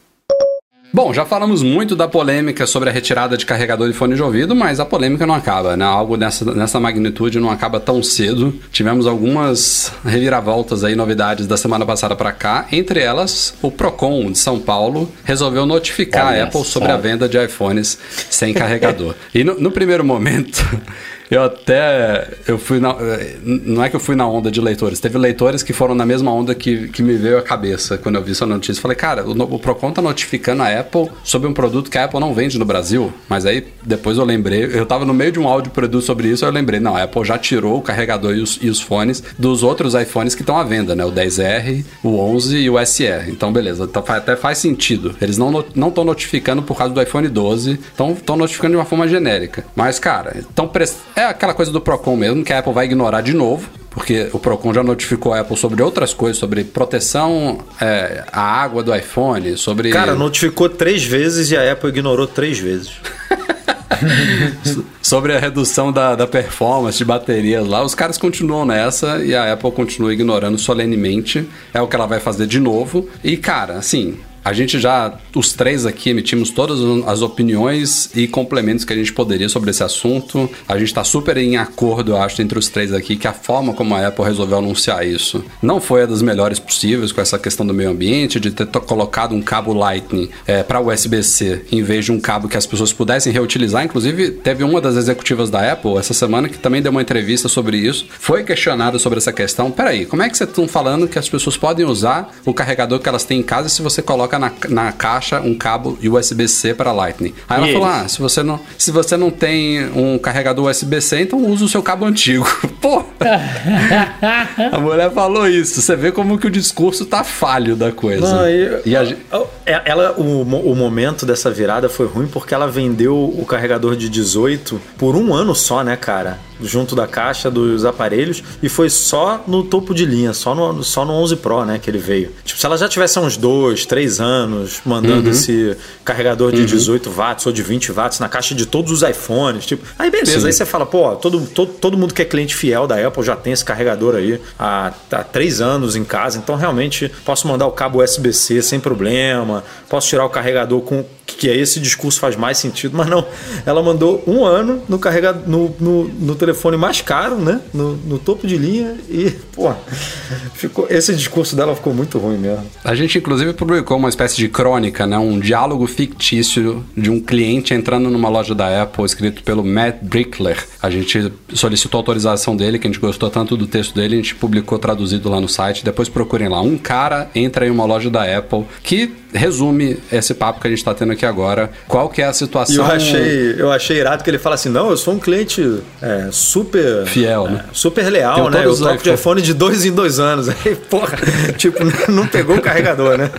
Bom, já falamos muito da polêmica sobre a retirada de carregador de fone de ouvido, mas a polêmica não acaba, né? Algo nessa, nessa magnitude não acaba tão cedo. Tivemos algumas reviravoltas aí, novidades da semana passada para cá. Entre elas, o Procon de São Paulo resolveu notificar Olha a Apple sobre a venda de iPhones sem carregador. e no, no primeiro momento. Eu até. Eu fui na, Não é que eu fui na onda de leitores. Teve leitores que foram na mesma onda que, que me veio à cabeça quando eu vi essa notícia. Falei, cara, o, o Procon tá notificando a Apple sobre um produto que a Apple não vende no Brasil. Mas aí depois eu lembrei, eu tava no meio de um áudio produto sobre isso, eu lembrei, não, a Apple já tirou o carregador e os, e os fones dos outros iPhones que estão à venda, né? O 10R, o 11 e o SE. Então, beleza. Então, até faz sentido. Eles não estão notificando por causa do iPhone 12, estão notificando de uma forma genérica. Mas, cara, estão é aquela coisa do Procon mesmo, que a Apple vai ignorar de novo, porque o Procon já notificou a Apple sobre outras coisas, sobre proteção é, à água do iPhone, sobre. Cara, notificou três vezes e a Apple ignorou três vezes. sobre a redução da, da performance de baterias lá, os caras continuam nessa e a Apple continua ignorando solenemente. É o que ela vai fazer de novo. E, cara, assim, a gente já, os três aqui, emitimos todas as opiniões e complementos que a gente poderia sobre esse assunto. A gente está super em acordo, eu acho, entre os três aqui, que a forma como a Apple resolveu anunciar isso não foi a das melhores possíveis, com essa questão do meio ambiente, de ter colocado um cabo Lightning é, para USB-C em vez de um cabo que as pessoas pudessem reutilizar. Inclusive, teve uma das executivas da Apple essa semana que também deu uma entrevista sobre isso. Foi questionada sobre essa questão. Peraí, como é que vocês estão falando que as pessoas podem usar o carregador que elas têm em casa se você coloca na, na caixa um cabo USB-C para Lightning. Aí e ela eles? falou: ah, se você, não, se você não tem um carregador USB-C, então usa o seu cabo antigo. Pô! a mulher falou isso. Você vê como que o discurso tá falho da coisa. Não, e, e a, é, ela, o, o momento dessa virada foi ruim porque ela vendeu o carregador de 18 por um ano só, né, cara? Junto da caixa dos aparelhos e foi só no topo de linha, só no, só no 11 Pro, né, que ele veio. Tipo, se ela já tivesse uns dois, três anos mandando uhum. esse carregador de uhum. 18 watts ou de 20 watts na caixa de todos os iPhones, tipo, aí beleza, Sim. aí você fala, pô, todo, todo, todo mundo que é cliente fiel da Apple já tem esse carregador aí há, há três anos em casa, então realmente posso mandar o cabo USB-C sem problema, posso tirar o carregador com que é esse discurso faz mais sentido, mas não. Ela mandou um ano no carregador no, no, no telefone mais caro, né? No, no, topo de linha e, pô, ficou, esse discurso dela ficou muito ruim mesmo. A gente, inclusive, publicou uma espécie de crônica, né? Um diálogo fictício de um cliente entrando numa loja da Apple, escrito pelo Matt Brickler. A gente solicitou autorização dele, que a gente gostou tanto do texto dele, a gente publicou traduzido lá no site. Depois procurem lá. Um cara entra em uma loja da Apple que resume esse papo que a gente está tendo aqui agora. Qual que é a situação? eu achei, eu achei irado que ele fala assim, não, eu sou um cliente é, super... Fiel, é, né? Super leal, né? Eu troco de iPhone de dois em dois anos. Aí, porra, tipo, não pegou o carregador, né?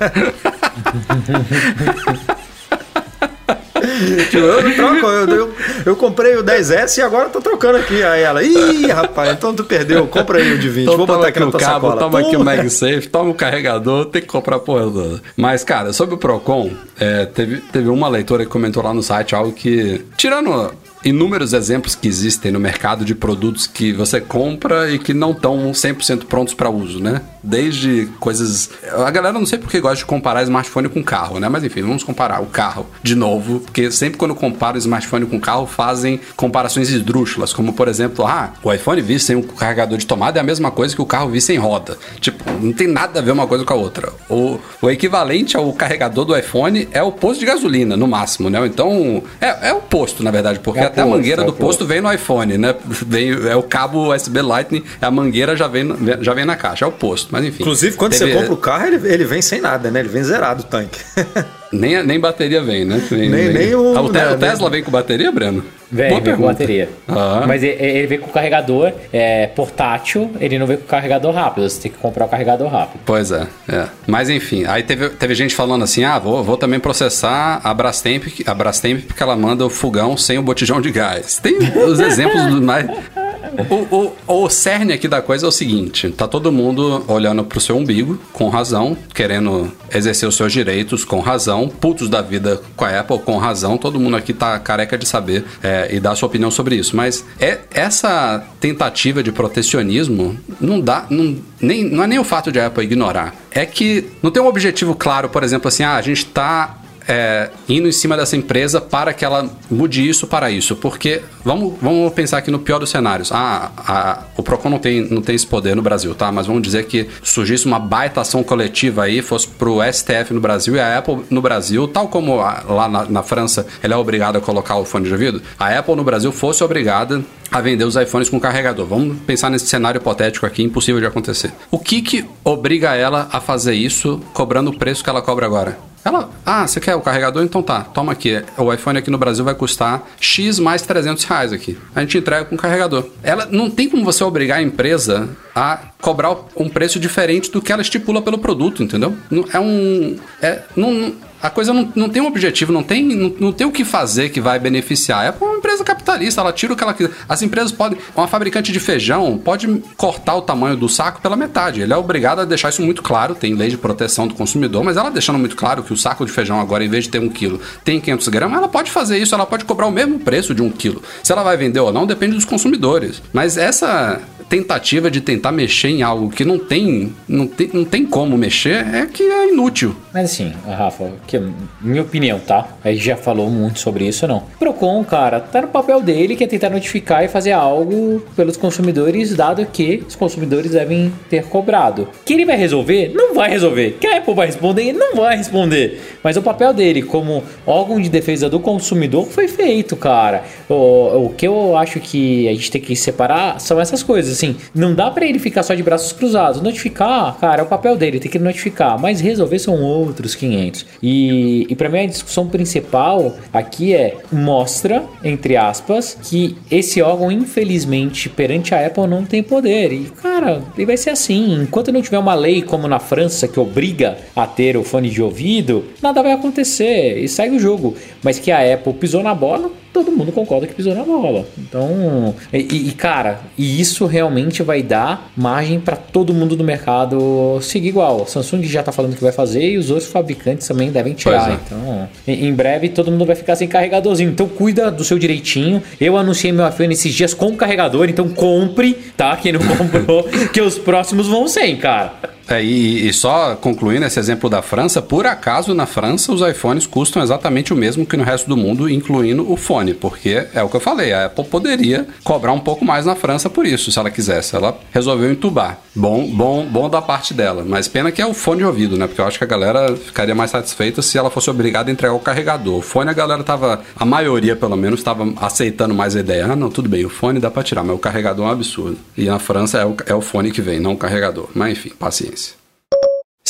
tipo, eu não troco, eu, eu, eu, comprei o 10S e agora tô trocando aqui. Aí ela, ih, rapaz, então tu perdeu, compra aí o de 20. Então, Vou botar aqui no cabo, sacola. toma aqui o MagSafe, toma o carregador, tem que comprar a porra toda. Mas, cara, sobre o Procon, é, teve, teve uma leitora que comentou lá no site algo que, tirando inúmeros exemplos que existem no mercado de produtos que você compra e que não estão 100% prontos para uso, né? Desde coisas. A galera não sei porque gosta de comparar smartphone com carro, né? Mas enfim, vamos comparar o carro de novo, porque sempre quando compara o smartphone com carro fazem comparações esdrúxulas, como por exemplo, ah, o iPhone V sem um carregador de tomada é a mesma coisa que o carro V sem roda. Tipo, não tem nada a ver uma coisa com a outra. O, o equivalente ao carregador do iPhone é o posto de gasolina, no máximo, né? Então, é, é o posto, na verdade, porque é até a mangueira é do posto vem no iPhone, né? Vem, é o cabo USB Lightning, a mangueira já vem, já vem na caixa, é o posto, mas enfim. Inclusive, quando teve... você compra o carro, ele, ele vem sem nada, né? Ele vem zerado o tanque. Nem, nem bateria vem, né? Vem, nem, vem. nem o, ah, o, né, o Tesla vem com bateria, Breno? Vem, vem com bateria. Ah. Mas ele, ele, vem com carregador é, portátil, ele não vem com carregador rápido. Você tem que comprar o carregador rápido. Pois é, é. Mas enfim, aí teve, teve gente falando assim: ah, vou, vou também processar a Brastemp, a Brastemp porque ela manda o fogão sem o botijão de gás. Tem os exemplos do mais. O, o, o cerne aqui da coisa é o seguinte: tá todo mundo olhando pro seu umbigo, com razão, querendo exercer os seus direitos, com razão, putos da vida com a Apple, com razão. Todo mundo aqui tá careca de saber é, e dar sua opinião sobre isso. Mas é, essa tentativa de protecionismo não dá. Não, nem, não é nem o fato de a Apple ignorar. É que não tem um objetivo claro, por exemplo, assim, ah, a gente tá é, indo em cima dessa empresa para que ela mude isso para isso. Porque vamos, vamos pensar aqui no pior dos cenários. Ah, a, o Procon não tem, não tem esse poder no Brasil, tá? Mas vamos dizer que surgisse uma baita ação coletiva aí, fosse pro STF no Brasil e a Apple no Brasil, tal como a, lá na, na França ela é obrigada a colocar o fone de ouvido, a Apple no Brasil fosse obrigada a vender os iPhones com carregador. Vamos pensar nesse cenário hipotético aqui, impossível de acontecer. O que que obriga ela a fazer isso cobrando o preço que ela cobra agora? Ela, ah, você quer o carregador? Então tá, toma aqui. O iPhone aqui no Brasil vai custar X mais 300 reais aqui. A gente entrega com carregador. Ela não tem como você obrigar a empresa a cobrar um preço diferente do que ela estipula pelo produto, entendeu? É um. É, não, a coisa não, não tem um objetivo, não tem, não, não tem o que fazer que vai beneficiar. É uma empresa capitalista, ela tira o que ela quiser. As empresas podem. Uma fabricante de feijão pode cortar o tamanho do saco pela metade. Ele é obrigado a deixar isso muito claro, tem lei de proteção do consumidor, mas ela deixando muito claro que o saco de feijão agora, em vez de ter um quilo, tem 500 gramas, ela pode fazer isso, ela pode cobrar o mesmo preço de um quilo. Se ela vai vender ou não, depende dos consumidores. Mas essa tentativa de tentar mexer em algo que não tem, não tem, não tem como mexer é que é inútil. Mas assim, Rafa, que minha opinião, tá? A gente já falou muito sobre isso, não. Procon, cara, tá no papel dele que é tentar notificar e fazer algo pelos consumidores, dado que os consumidores devem ter cobrado. Que ele vai resolver? Não vai resolver. Que a Apple vai responder? Não vai responder. Mas o papel dele como órgão de defesa do consumidor foi feito, cara. O, o que eu acho que a gente tem que separar são essas coisas assim, não dá para ele ficar só de braços cruzados. Notificar, cara, é o papel dele, tem que notificar. Mas resolver são outros 500. E, e para mim a discussão principal aqui é mostra, entre aspas, que esse órgão, infelizmente, perante a Apple não tem poder. E, cara, ele vai ser assim. Enquanto não tiver uma lei como na França que obriga a ter o fone de ouvido, nada vai acontecer. E segue o jogo. Mas que a Apple pisou na bola, todo mundo concorda que pisou na bola. Então, e, e cara, e isso realmente vai dar margem para todo mundo do mercado seguir igual. A Samsung já tá falando que vai fazer e os outros fabricantes também devem tirar. É. Então, em, em, breve todo mundo vai ficar sem carregadorzinho. Então, cuida do seu direitinho. Eu anunciei meu iPhone esses dias com carregador, então compre, tá? Quem não comprou, que os próximos vão sem, cara. É, e, e, só concluindo esse exemplo da França, por acaso na França os iPhones custam exatamente o mesmo que no resto do mundo, incluindo o fone, porque é o que eu falei, a Apple poderia cobrar um pouco mais na França por isso, se ela quisesse. Ela resolveu entubar. Bom, bom, bom da parte dela, mas pena que é o fone de ouvido, né? Porque eu acho que a galera ficaria mais satisfeita se ela fosse obrigada a entregar o carregador. O fone a galera tava, a maioria pelo menos, estava aceitando mais a ideia. Ah, não, tudo bem, o fone dá para tirar, mas o carregador é um absurdo. E na França é o, é o fone que vem, não o carregador. Mas enfim, paciência.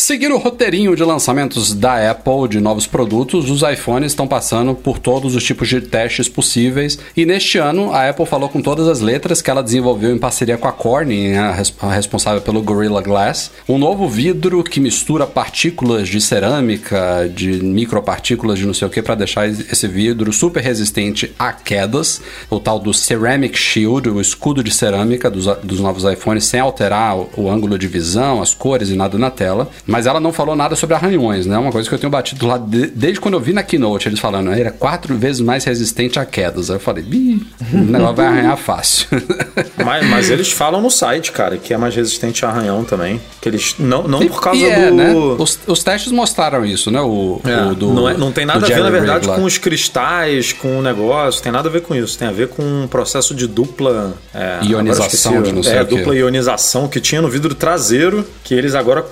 Seguindo o roteirinho de lançamentos da Apple de novos produtos, os iPhones estão passando por todos os tipos de testes possíveis. E neste ano, a Apple falou com todas as letras que ela desenvolveu em parceria com a Corning, a, responsável pelo Gorilla Glass, um novo vidro que mistura partículas de cerâmica, de micropartículas de não sei o que, para deixar esse vidro super resistente a quedas. O tal do Ceramic Shield, o escudo de cerâmica dos, dos novos iPhones, sem alterar o, o ângulo de visão, as cores e nada na tela. Mas ela não falou nada sobre arranhões, né? Uma coisa que eu tenho batido lá de, desde quando eu vi na Keynote, eles falando, ele é quatro vezes mais resistente a quedas. Aí eu falei, Ih, o negócio vai arranhar fácil. mas, mas, eles falam no site, cara, que é mais resistente a arranhão também. Que eles. Não, não por causa é, do. Né? Os, os, testes mostraram isso, né? O, é, o do, não, é, não tem nada a ver, na verdade, com os cristais, com o negócio. Tem nada a ver com isso. Tem a ver com um processo de dupla. É, ionização, de não sei É, dupla ionização que tinha no vidro traseiro, que eles agora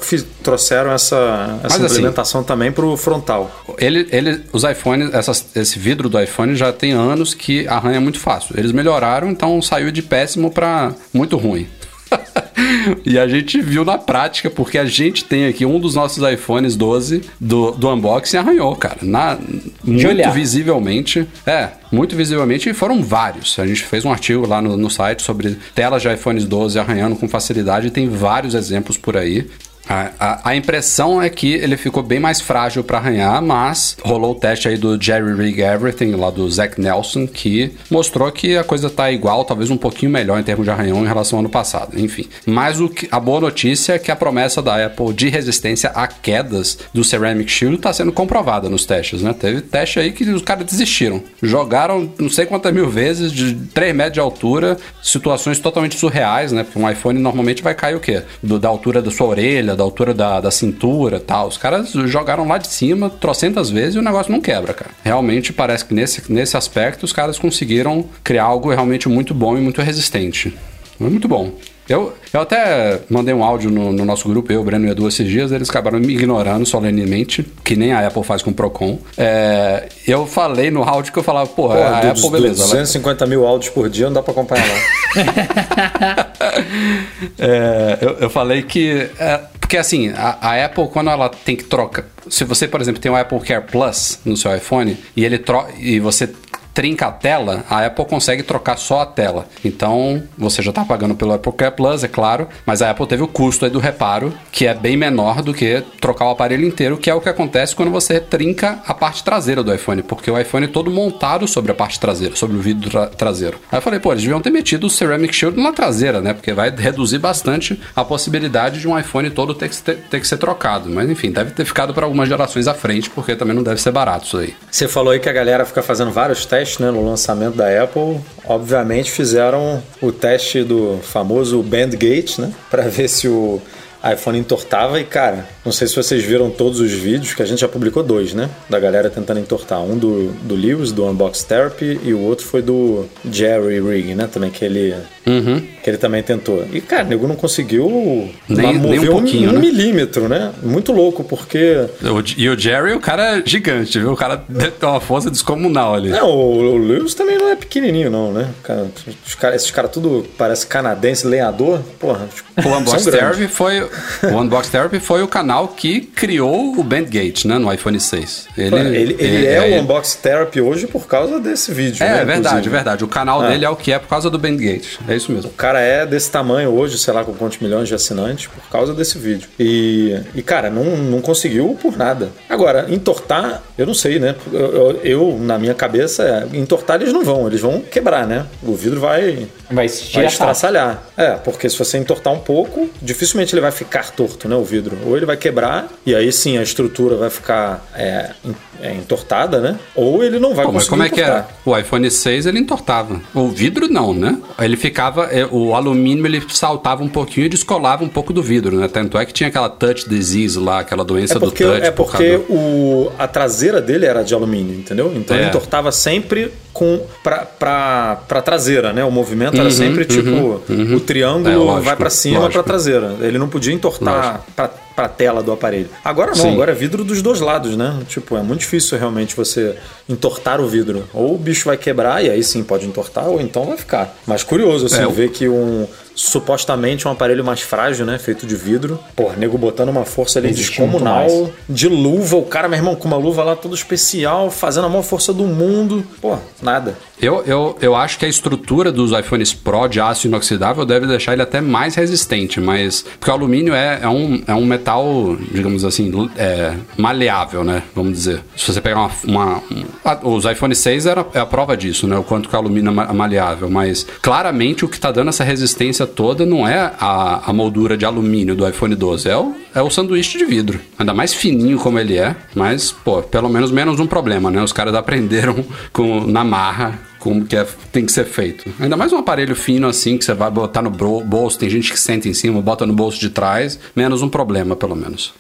trouxeram essa, essa Mas, assim, implementação assim, também para o frontal. Ele, ele, os iPhones, essas, esse vidro do iPhone já tem anos que arranha muito fácil. Eles melhoraram, então saiu de péssimo para muito ruim. e a gente viu na prática, porque a gente tem aqui um dos nossos iPhones 12 do, do unboxing arranhou, cara. Na, muito olhar. visivelmente. É, muito visivelmente, e foram vários. A gente fez um artigo lá no, no site sobre telas de iPhones 12 arranhando com facilidade, e tem vários exemplos por aí. A, a, a, impressão é que ele ficou bem mais frágil para arranhar, mas rolou o teste aí do Jerry Rig Everything, lá do Zach Nelson, que mostrou que a coisa tá igual, talvez um pouquinho melhor em termos de arranhão em relação ao ano passado. Enfim. Mas o que, a boa notícia é que a promessa da Apple de resistência a quedas do Ceramic Shield está sendo comprovada nos testes, né? Teve teste aí que os caras desistiram. Jogaram não sei quantas mil vezes, de 3 metros de altura, situações totalmente surreais, né? Porque um iPhone normalmente vai cair o quê? Do, da altura da sua orelha, da altura da, da cintura tal. Os caras jogaram lá de cima trocentas vezes e o negócio não quebra, cara. Realmente parece que nesse, nesse aspecto os caras conseguiram criar algo realmente muito bom e muito resistente. Muito bom. Eu, eu até mandei um áudio no, no, nosso grupo, eu, Breno e Edu, esses dias, eles acabaram me ignorando solenemente, que nem a Apple faz com o Procon. É, eu falei no áudio que eu falava, porra, Pô, a Apple, beleza. 250 ela... mil áudios por dia não dá pra acompanhar lá. é, eu, eu, falei que. É, porque assim, a, a, Apple, quando ela tem que trocar. Se você, por exemplo, tem o Apple Care Plus no seu iPhone e ele tro e você trinca a tela, a Apple consegue trocar só a tela. Então, você já está pagando pelo Apple Care Plus, é claro, mas a Apple teve o custo aí do reparo, que é bem menor do que trocar o aparelho inteiro, que é o que acontece quando você trinca a parte traseira do iPhone, porque o iPhone é todo montado sobre a parte traseira, sobre o vidro tra traseiro. Aí eu falei, pô, eles deviam ter metido o Ceramic Shield na traseira, né? Porque vai reduzir bastante a possibilidade de um iPhone todo ter que, ter, ter que ser trocado. Mas enfim, deve ter ficado para algumas gerações à frente, porque também não deve ser barato isso aí. Você falou aí que a galera fica fazendo vários testes teste né, no lançamento da Apple, obviamente fizeram o teste do famoso Bandgate, né, para ver se o iPhone entortava e, cara, não sei se vocês viram todos os vídeos, que a gente já publicou dois, né? Da galera tentando entortar. Um do, do Lewis, do Unbox Therapy, e o outro foi do Jerry Rig, né? Também que ele, uhum. que ele também tentou. E, cara, o nego não conseguiu nem, mover nem um, pouquinho, um, né? milímetro, né? Muito louco, porque... e o Jerry, o cara é gigante, viu? O cara tem uma força descomunal ali. Não, o, o Lewis também não é pequenininho, não, né? Cara, os cara, esses caras tudo parece canadense, lenhador. Porra, o Unbox Therapy foi... O Unbox Therapy foi o canal que criou o Bandgate, né, no iPhone 6. Ele, ele, ele é, é, o Unbox Therapy hoje por causa desse vídeo. É, né, verdade, inclusive. verdade. O canal é. dele é o que é por causa do Bandgate. É isso mesmo. O cara é desse tamanho hoje, sei lá, com quantos milhões de assinantes, por causa desse vídeo. E, e cara, não, não conseguiu por nada. Agora, entortar, eu não sei, né? Eu, eu, eu na minha cabeça, entortar eles não vão, eles vão quebrar, né? O vidro vai Vai, vai estraçalhar. É, porque se você entortar um pouco, dificilmente ele vai ficar torto, né? O vidro. Ou ele vai quebrar, e aí sim a estrutura vai ficar é, é, entortada, né? Ou ele não vai Pô, conseguir. Mas como entortar. é que é? O iPhone 6 ele entortava. O vidro não, né? Ele ficava. É, o alumínio ele saltava um pouquinho e descolava um pouco do vidro, né? Tanto é que tinha aquela touch disease lá, aquela doença é porque, do touch. É porque por o, a traseira dele era de alumínio, entendeu? Então é. ele entortava sempre com pra traseira, né? O movimento uhum, era sempre tipo uhum, uhum. o triângulo é, lógico, vai para cima para traseira. Ele não podia entortar para pra tela do aparelho. Agora não, Sim. agora é vidro dos dois lados, né? Tipo, é muito difícil realmente você entortar o vidro. Ou o bicho vai quebrar e aí sim pode entortar, ou então vai ficar. Mas curioso, assim, é, ver que um supostamente um aparelho mais frágil, né? Feito de vidro. Pô, nego botando uma força ali descomunal. De luva, o cara, meu irmão, com uma luva lá todo especial, fazendo a maior força do mundo. Pô, nada. Eu, eu, eu acho que a estrutura dos iPhones Pro de aço inoxidável deve deixar ele até mais resistente, mas. Porque o alumínio é, é, um, é um metal, digamos assim, é, maleável, né? Vamos dizer. Se você pegar uma. uma os iPhone 6 era, é a prova disso, né? O quanto que o alumínio é maleável, mas claramente o que está dando essa resistência toda não é a, a moldura de alumínio do iPhone 12, é o, é o sanduíche de vidro. Ainda mais fininho como ele é, mas, pô, pelo menos menos um problema, né? Os caras aprenderam com, na marra como que é, tem que ser feito. Ainda mais um aparelho fino assim, que você vai botar no bolso, tem gente que senta em cima, bota no bolso de trás, menos um problema, pelo menos.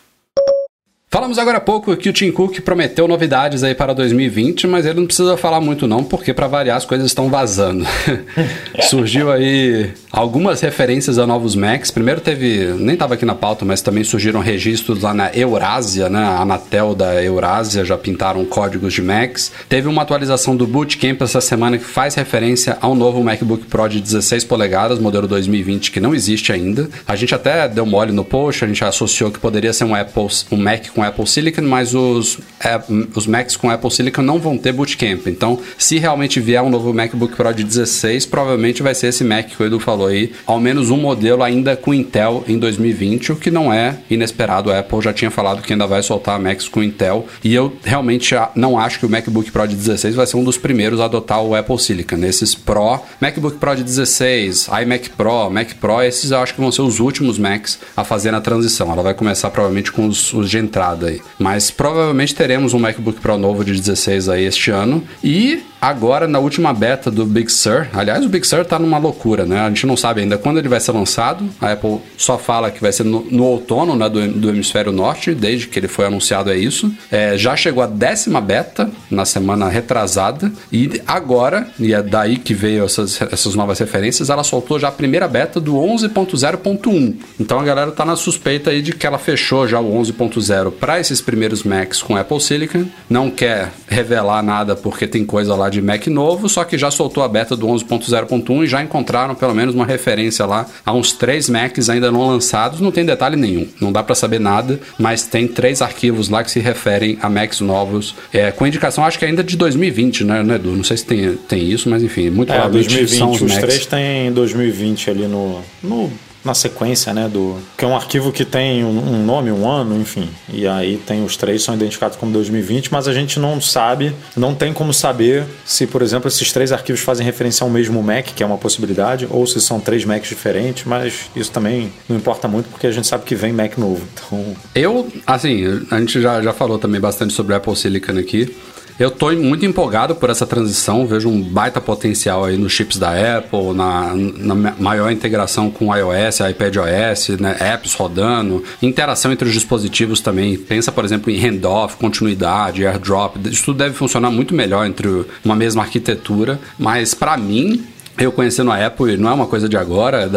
Falamos agora há pouco que o Tim Cook prometeu novidades aí para 2020, mas ele não precisa falar muito não, porque para variar as coisas estão vazando. Surgiu aí algumas referências a novos Macs. Primeiro teve, nem estava aqui na pauta, mas também surgiram registros lá na Eurásia, né? A Anatel da Eurásia já pintaram códigos de Macs. Teve uma atualização do Bootcamp essa semana que faz referência ao novo MacBook Pro de 16 polegadas, modelo 2020, que não existe ainda. A gente até deu mole no post, a gente associou que poderia ser um Apple, um Mac com Apple Silicon, mas os, é, os Macs com Apple Silicon não vão ter bootcamp. Então, se realmente vier um novo MacBook Pro de 16, provavelmente vai ser esse Mac que o Edu falou aí, ao menos um modelo ainda com Intel em 2020, o que não é inesperado. A Apple já tinha falado que ainda vai soltar Macs com Intel, e eu realmente não acho que o MacBook Pro de 16 vai ser um dos primeiros a adotar o Apple Silicon. Esses Pro, MacBook Pro de 16, iMac Pro, Mac Pro, esses eu acho que vão ser os últimos Macs a fazer a transição. Ela vai começar provavelmente com os, os entrada aí. Mas provavelmente teremos um MacBook Pro novo de 16 aí este ano. E agora na última beta do Big Sur, aliás, o Big Sur tá numa loucura, né? A gente não sabe ainda quando ele vai ser lançado. A Apple só fala que vai ser no, no outono, né, do, do, hemisfério norte, desde que ele foi anunciado é isso. É, já chegou a décima beta na semana retrasada e agora, e é daí que veio essas, essas novas referências, ela soltou já a primeira beta do 11.0.1. Então a galera tá na suspeita aí de que ela fechou já o 11.0 para esses primeiros Macs com Apple Silicon. Não quer revelar nada porque tem coisa lá de Mac novo, só que já soltou a beta do 11.0.1 e já encontraram pelo menos uma referência lá a uns três Macs ainda não lançados. Não tem detalhe nenhum, não dá para saber nada, mas tem três arquivos lá que se referem a Macs novos, é, com indicação acho que ainda de 2020, né, né Edu? Não sei se tem, tem isso, mas enfim, muito é, 2020, são os, os três tem 2020 ali no, no na sequência, né, do que é um arquivo que tem um, nome, um ano, enfim. E aí tem os três são identificados como 2020, mas a gente não sabe, não tem como saber se, por exemplo, esses três arquivos fazem referência ao mesmo Mac, que é uma possibilidade, ou se são três Macs diferentes, mas isso também não importa muito porque a gente sabe que vem Mac novo. Então, eu, assim, a gente já, já falou também bastante sobre Apple Silicon aqui. Eu estou muito empolgado por essa transição, vejo um baita potencial aí nos chips da Apple, na, na maior integração com iOS, iPadOS, né, apps rodando, interação entre os dispositivos também. Pensa, por exemplo, em handoff, continuidade, airdrop. Isso tudo deve funcionar muito melhor entre uma mesma arquitetura, mas para mim eu conhecendo a Apple, não é uma coisa de agora,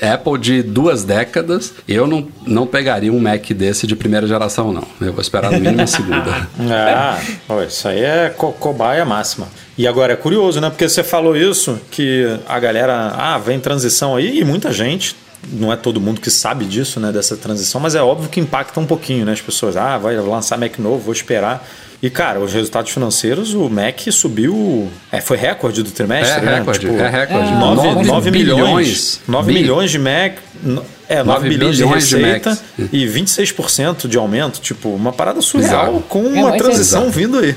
é Apple de duas décadas, eu não, não pegaria um Mac desse de primeira geração, não. Eu vou esperar no mínimo a segunda. ah, isso aí é co cobaia máxima. E agora é curioso, né? Porque você falou isso, que a galera, ah, vem transição aí, e muita gente, não é todo mundo que sabe disso, né, dessa transição, mas é óbvio que impacta um pouquinho, né? As pessoas, ah, vai lançar Mac novo, vou esperar. E, cara, os resultados financeiros, o Mac subiu. É, foi recorde do trimestre, é né? Recorde, tipo, é recorde. 9, 9, 9 milhões. 9 milhões de Mac. É, 9, 9 bilhões, bilhões de receita de e 26% de aumento. Tipo, uma parada surreal Exato. com uma é, transição é vindo aí.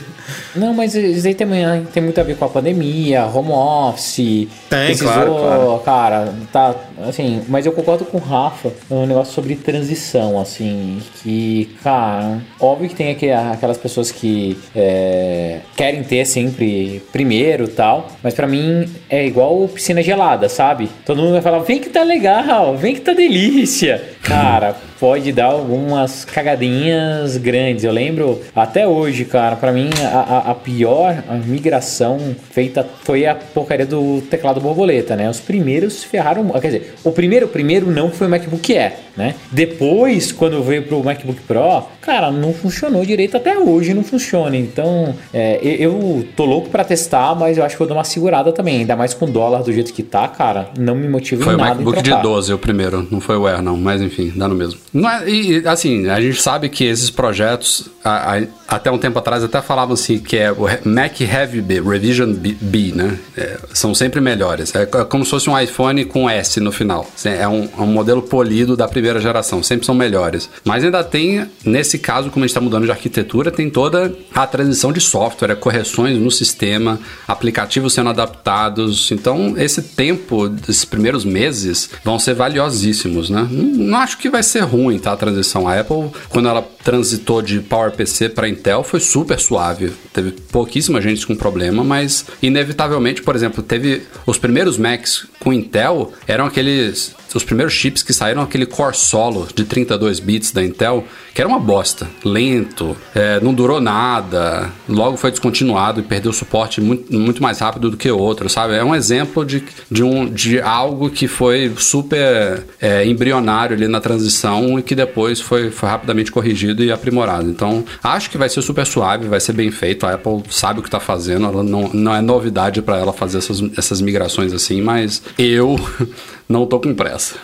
Não, mas isso aí também tem muito a ver com a pandemia, home office. Tem, precisou, claro, claro. Cara, tá, assim, mas eu concordo com o Rafa um negócio sobre transição, assim, que, cara, óbvio que tem aquelas pessoas que é, querem ter sempre primeiro tal, mas para mim é igual piscina gelada, sabe? Todo mundo vai falar, vem que tá legal, vem que tá delícia. Cara, pode dar algumas cagadinhas grandes. Eu lembro até hoje, cara, para mim a, a, pior a migração feita foi a porcaria do teclado borboleta, né? Os primeiros ferraram. Quer dizer, o primeiro, primeiro não foi o MacBook Air. Né? Depois, quando veio pro MacBook Pro, cara, não funcionou direito até hoje, não funciona. Então, é, eu tô louco para testar, mas eu acho que vou dar uma segurada também, ainda mais com o dólar do jeito que tá, cara, não me motiva foi nada. Foi o MacBook de 12 o primeiro, não foi o Air não, mas enfim, dá no mesmo. Não é, e assim, a gente sabe que esses projetos, a, a, até um tempo atrás até falavam assim que é o Mac Heavy B, Revision B, B né? É, são sempre melhores. É como se fosse um iPhone com S no final. É um, é um modelo polido da primeira geração, sempre são melhores. Mas ainda tem, nesse caso, como a gente está mudando de arquitetura, tem toda a transição de software, correções no sistema, aplicativos sendo adaptados. Então, esse tempo, esses primeiros meses, vão ser valiosíssimos, né? Não, não acho que vai ser ruim, tá? A transição. A Apple, quando ela transitou de PowerPC para Intel, foi super suave. Teve pouquíssima gente com problema, mas inevitavelmente, por exemplo, teve os primeiros Macs com Intel eram aqueles os primeiros chips que saíram aquele Core Solo de 32 bits da Intel, que era uma bosta, lento, é, não durou nada, logo foi descontinuado e perdeu suporte muito, muito mais rápido do que outro, sabe? É um exemplo de, de, um, de algo que foi super é, embrionário ali na transição e que depois foi, foi rapidamente corrigido e aprimorado. Então, acho que vai ser super suave, vai ser bem feito. A Apple sabe o que está fazendo, ela não, não é novidade para ela fazer essas, essas migrações assim, mas eu não tô com pressa.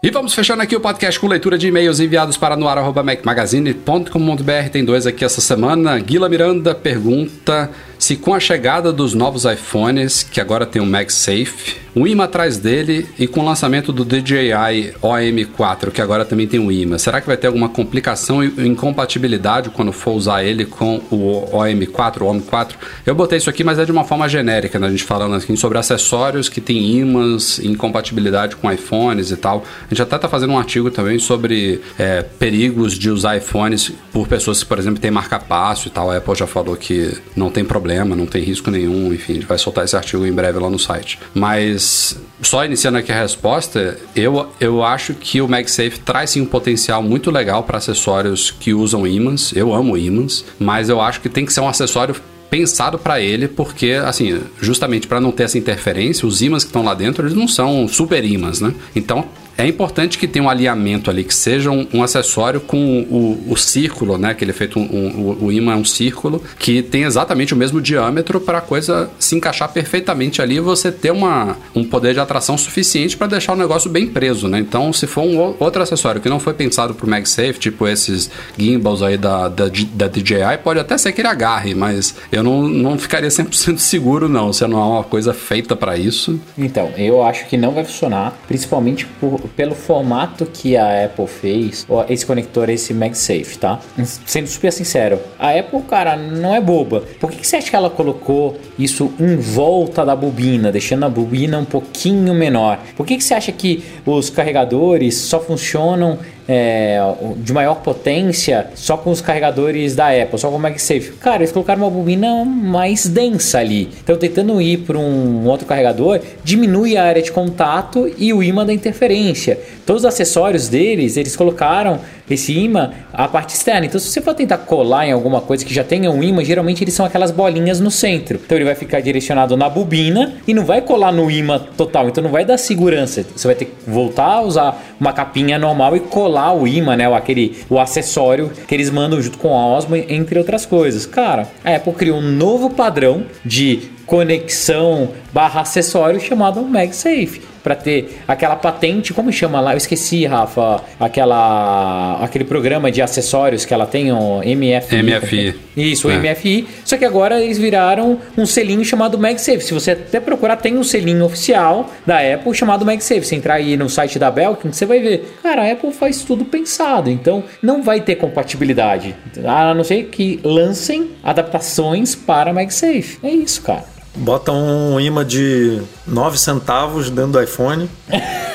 E vamos fechando aqui o podcast com leitura de e-mails enviados para noar.macmagazine.com.br. Tem dois aqui essa semana. Guila Miranda pergunta se com a chegada dos novos iPhones, que agora tem o MagSafe, um imã atrás dele e com o lançamento do DJI OM4, que agora também tem um imã, será que vai ter alguma complicação e incompatibilidade quando for usar ele com o OM4, o OM4? Eu botei isso aqui, mas é de uma forma genérica, né? A gente falando aqui sobre acessórios que tem imãs, incompatibilidade com iPhones e tal. A gente até tá fazendo um artigo também sobre é, perigos de usar iPhones por pessoas que, por exemplo, têm marca-passo e tal. A Apple já falou que não tem problema problema, não tem risco nenhum, enfim, a gente vai soltar esse artigo em breve lá no site. Mas só iniciando aqui a resposta, eu, eu acho que o MagSafe traz sim um potencial muito legal para acessórios que usam ímãs. Eu amo ímãs, mas eu acho que tem que ser um acessório pensado para ele, porque, assim, justamente para não ter essa interferência, os ímãs que estão lá dentro, eles não são super ímãs, né? Então, é importante que tenha um alinhamento ali, que seja um, um acessório com o, o, círculo, né? Que ele é feito um, um, o imã é um círculo que tem exatamente o mesmo diâmetro para a coisa se encaixar perfeitamente ali e você ter uma, um poder de atração suficiente para deixar o negócio bem preso, né? Então, se for um outro acessório que não foi pensado para o MagSafe, tipo esses gimbals aí da, da, da DJI, pode até ser que ele agarre, mas eu não, não ficaria 100% seguro não, se não é uma coisa feita para isso. Então, eu acho que não vai funcionar, principalmente por pelo formato que a Apple fez, esse conector, esse MagSafe, tá? Sendo super sincero, a Apple, cara, não é boba. Por que, que você acha que ela colocou isso em volta da bobina, deixando a bobina um pouquinho menor? Por que, que você acha que os carregadores só funcionam é, de maior potência só com os carregadores da Apple, só com o MagSafe. Cara, eles colocaram uma bobina mais densa ali. Então, tentando ir para um outro carregador, diminui a área de contato e o imã da interferência. Todos os acessórios deles, eles colocaram esse imã a parte externa. Então, se você for tentar colar em alguma coisa que já tenha um imã, geralmente eles são aquelas bolinhas no centro. Então, ele vai ficar direcionado na bobina e não vai colar no imã total. Então, não vai dar segurança. Você vai ter que voltar a usar uma capinha normal e colar o imã, né? Ou aquele o acessório que eles mandam junto com a Osmo, entre outras coisas. Cara, a Apple criou um novo padrão de conexão barra acessório chamado MagSafe para ter aquela patente, como chama lá? Eu esqueci, Rafa, aquela aquele programa de acessórios que ela tem, o MFI. MFI. Isso, é. o MFI. Só que agora eles viraram um selinho chamado MagSafe. Se você até procurar, tem um selinho oficial da Apple chamado MagSafe. Se entrar aí no site da Belkin, você vai ver. Cara, a Apple faz tudo pensado, então não vai ter compatibilidade. A não ser que lancem adaptações para MagSafe. É isso, cara. Bota um imã de 9 centavos dentro do iPhone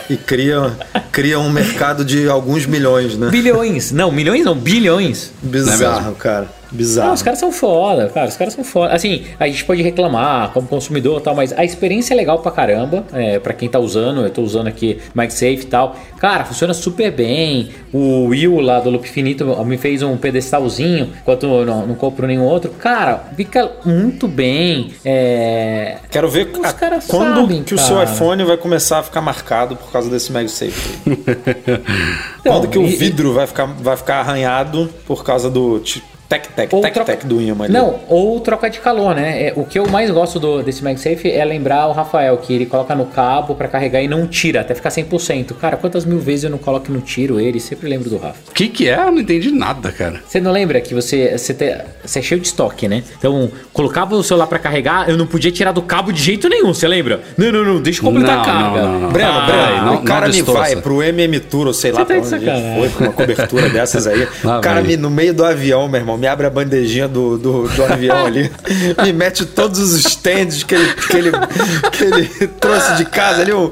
e cria, cria um mercado de alguns milhões, né? Bilhões. Não, milhões não, bilhões. Bizarro, cara. Bizarro. Não, os caras são foda, cara. Os caras são foda. Assim, a gente pode reclamar como consumidor e tal, mas a experiência é legal pra caramba. É, pra quem tá usando, eu tô usando aqui MagSafe e tal. Cara, funciona super bem. O Will lá do Loop Finito me fez um pedestalzinho, enquanto eu não, não compro nenhum outro. Cara, fica muito bem. É... Quero ver Os a, quando sabem, que cara. o seu iPhone vai começar a ficar marcado por causa desse MagSafe. então, quando que o vidro e... vai, ficar, vai ficar arranhado por causa do Tec, tec, ou tec, troca... tec do imã. Não, ou troca de calor, né? É, o que eu mais gosto do, desse MagSafe é lembrar o Rafael, que ele coloca no cabo para carregar e não tira, até ficar 100%. Cara, quantas mil vezes eu não coloco e não tiro ele? Sempre lembro do Rafa. O que que é? Eu não entendi nada, cara. Você não lembra que você, você, te, você é cheio de estoque, né? Então, colocava o celular para carregar, eu não podia tirar do cabo de jeito nenhum, você lembra? Não, não, não, deixa eu completar não, a carga. Não, não, não. Breno, ah, Breno, não, o cara me vai pro MM Tour, ou sei lá tá pra onde foi, com uma cobertura dessas aí. o cara me, no meio do avião, meu irmão, me abre a bandejinha do, do, do avião ali, me mete todos os stands que ele, que ele, que ele trouxe de casa ali. Um,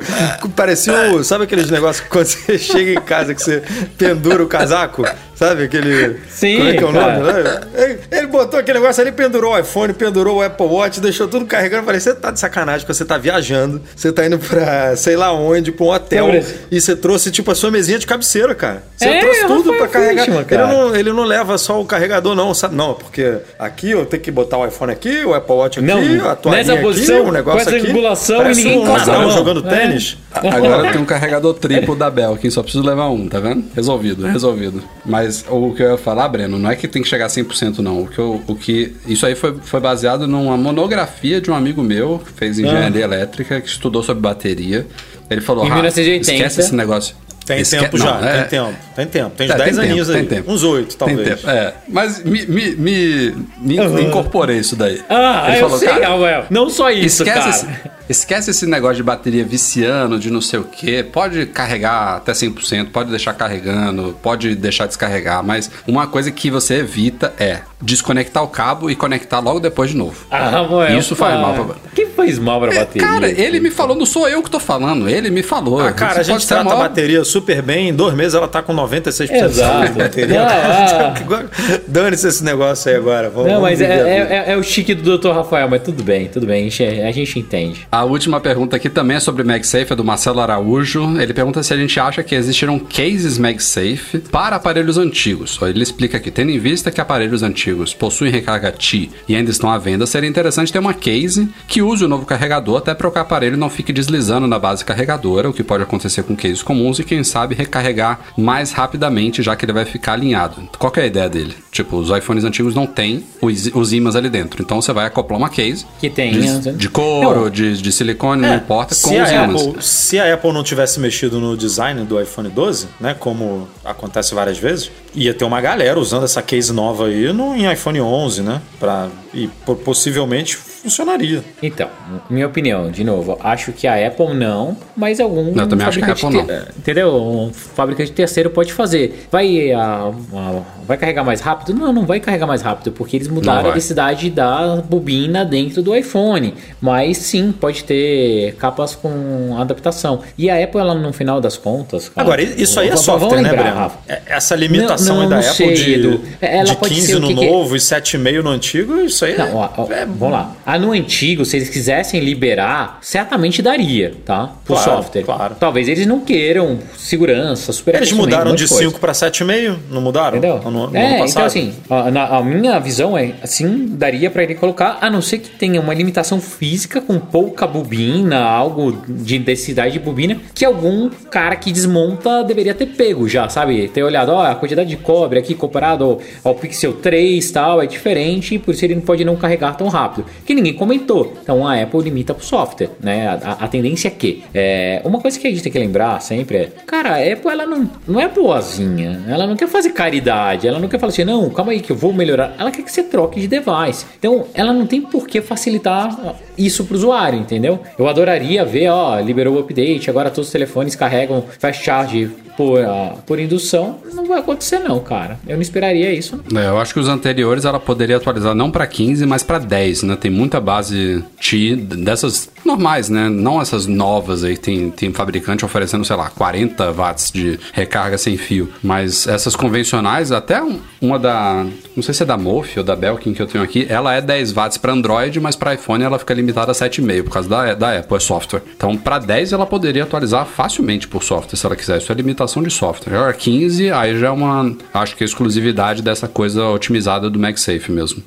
parecia um, sabe aqueles negócios que quando você chega em casa que você pendura o casaco? Sabe aquele. Sim. Como é que é o nome? Né? Ele, ele, botou aquele negócio ali, pendurou o iPhone, pendurou o Apple Watch, deixou tudo carregando. Eu falei, você tá de sacanagem, você tá viajando, você tá indo pra sei lá onde, pra um hotel. E você trouxe, tipo, a sua mesinha de cabeceira, cara. Você é, trouxe tudo pra carregar. ele, não, ele não leva só o carregador, não, sabe? Não, porque aqui eu tenho que botar o iPhone aqui, o Apple Watch aqui, não, a tua nessa posição, aqui, o negócio com essa angulação e ninguém um encosta jogando é. tênis. Agora tem um carregador triplo da Bell aqui, só preciso levar um, tá vendo? Resolvido, resolvido. Mas o que eu ia falar, Breno, não é que tem que chegar a 100% não. O que, eu, o que isso aí foi, foi baseado numa monografia de um amigo meu que fez engenharia ah. elétrica, que estudou sobre bateria. Ele falou, em 1980, esquece esse negócio. Tem tempo já, não, é... tem tempo. Tem tempo. Tem uns é, 10 aninhos aí. Tempo. Uns 8, talvez. É, mas me, me, me, me uhum. incorporei isso daí. Ah, Ele eu falou, sei, cara, Não só isso, esquece cara. Esse, esquece esse negócio de bateria viciando, de não sei o quê. Pode carregar até 100%, pode deixar carregando, pode deixar descarregar. Mas uma coisa que você evita é desconectar o cabo e conectar logo depois de novo. Ah, Moel, Isso faz mal pra Quem faz mal pra é, bateria? Cara, ele me falou, não sou eu que tô falando, ele me falou. Ah, cara, a gente trata a bateria super bem, em dois meses ela tá com 96% Exato. de bateria. Ah, ah. Dane-se esse negócio aí agora. Vamos, não, mas é, é, é, o chique do Dr. Rafael, mas tudo bem, tudo bem, a gente, a gente entende. A última pergunta aqui também é sobre MagSafe, é do Marcelo Araújo. Ele pergunta se a gente acha que existiram cases MagSafe para aparelhos antigos. Ele explica aqui, tendo em vista que aparelhos antigos possuem recarga T e ainda estão à venda, seria interessante ter uma case que use o novo carregador até para o aparelho não fique deslizando na base carregadora, o que pode acontecer com cases comuns e quem sabe recarregar mais rapidamente, já que ele vai ficar alinhado. Qual é a ideia dele? Tipo, os iPhones antigos não têm os, os ímãs ali dentro, então você vai acoplar uma case que tem de, né? de couro, de, de silicone, é, não importa, com os ímãs. Apple, se a Apple não tivesse mexido no design do iPhone 12, né, como acontece várias vezes, ia ter uma galera usando essa case nova aí no, em iPhone 11, né, pra, e possivelmente funcionaria. Então, minha opinião, de novo, acho que a Apple não, mas algum eu também acho que a Apple não. Entendeu? Um fabricante terceiro pode fazer. Vai, a, a, vai carregar mais rápido? Não, não vai carregar mais rápido, porque eles mudaram a densidade da bobina dentro do iPhone. Mas sim, pode ter capas com adaptação. E a Apple, ela no final das contas. Cara, Agora, isso aí é software, né, lembrar, né, Breno? É, essa limitação não, não, da Apple sei, de, ela de 15 no que novo que... e 7,5 no antigo, isso aí não, é, ó, é... Vamos lá. A no antigo, se eles quisessem liberar, certamente daria, tá? Pro claro, software. Claro. Talvez eles não queiram segurança, super Eles mudaram de 5 para 7,5, não mudaram? Entendeu? No, no é, então assim, a, na, a, minha visão é assim, daria para ele colocar, a não ser que tenha uma limitação física com pouca bobina, algo de densidade de bobina, que algum cara que desmonta deveria ter pego já, sabe? Ter olhado, ó, a quantidade de cobre aqui comparado ao, ao Pixel 3 tal, é diferente, por isso ele não pode não carregar tão rápido. Que ninguém comentou. Então a Apple limita pro software, né? A, a tendência é que. É, uma coisa que a gente tem que lembrar sempre é, cara, a Apple ela não, não é boazinha. Ela não quer fazer caridade. Ela não quer falar assim, não, calma aí que eu vou melhorar. Ela quer que você troque de device. Então ela não tem por que facilitar isso pro usuário, entendeu? Eu adoraria ver, ó, liberou o update, agora todos os telefones carregam fast charge por, uh, por indução, não vai acontecer não, cara. Eu não esperaria isso. É, eu acho que os anteriores ela poderia atualizar não para 15, mas para 10, né? Tem muita base T dessas normais, né? Não essas novas aí, tem, tem fabricante oferecendo, sei lá, 40 watts de recarga sem fio. Mas essas convencionais, até uma da. Não sei se é da Mofi ou da Belkin que eu tenho aqui, ela é 10 watts para Android, mas para iPhone ela fica limitada a 7,5 por causa da, da Apple, é software. Então, para 10 ela poderia atualizar facilmente por software, se ela quiser. Isso é limitação de software. Agora, 15, aí já é uma. Acho que é exclusividade dessa coisa otimizada do MagSafe mesmo.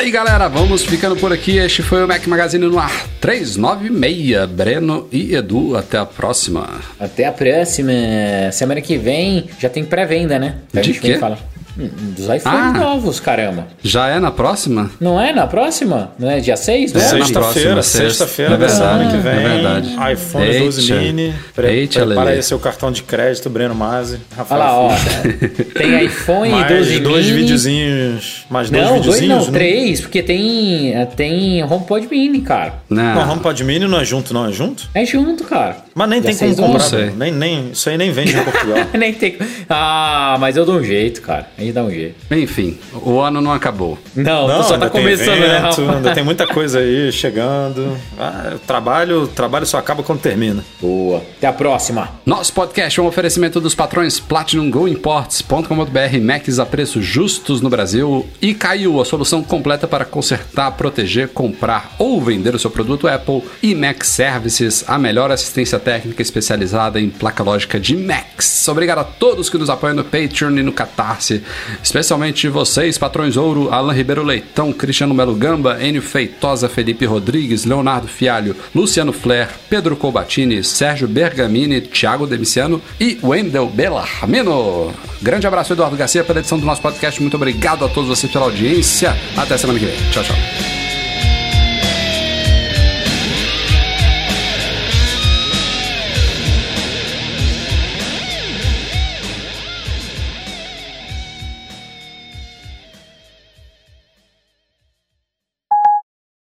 Aí, galera. Vamos ficando por aqui. Este foi o Mac Magazine no ar 396. Breno e Edu, até a próxima. Até a próxima. Semana que vem já tem pré-venda, né? De quê? Fala. Dos iPhones ah, novos, caramba. Já é na próxima? Não é na próxima? Não é dia 6? Não é? Sexta-feira, sexta-feira da semana que vem. É verdade. iPhone Eita. 12 mini. Pre Eita, prepara aí seu cartão de crédito, Breno Masi. Rafael Olha lá, ó. tem iPhone mais 12 dois mini. videozinhos. Mais dois não, videozinhos? Dois, não, três, porque tem, tem HomePod Mini, cara. Não. não, HomePod Mini não é junto, não? É junto? É junto, cara. Mas nem Já tem como comprar. Nem, nem, isso aí nem vende em Portugal. nem tem. Ah, mas eu dou um jeito, cara. A gente dá um jeito. Enfim, o ano não acabou. Não, não só tá começando, evento, né? Ainda tem muita coisa aí chegando. Ah, o trabalho, trabalho só acaba quando termina. Boa. Até a próxima. Nosso podcast é um oferecimento dos patrões Platinum Go Imports.com.br, Macs a preços justos no Brasil e Caiu, a solução completa para consertar, proteger, comprar ou vender o seu produto Apple e Mac Services, a melhor assistência técnica especializada em placa lógica de Macs. Obrigado a todos que nos apoiam no Patreon e no Catarse, especialmente vocês, patrões ouro, Alan Ribeiro Leitão, Cristiano Melo Gamba, Enio Feitosa, Felipe Rodrigues, Leonardo Fialho, Luciano Flair, Pedro Colbatini, Sérgio Bergamini, Thiago Demiciano e Wendel Bellarmino. Grande abraço, Eduardo Garcia, pela edição do nosso podcast. Muito obrigado a todos vocês pela audiência. Até semana que vem. Tchau, tchau.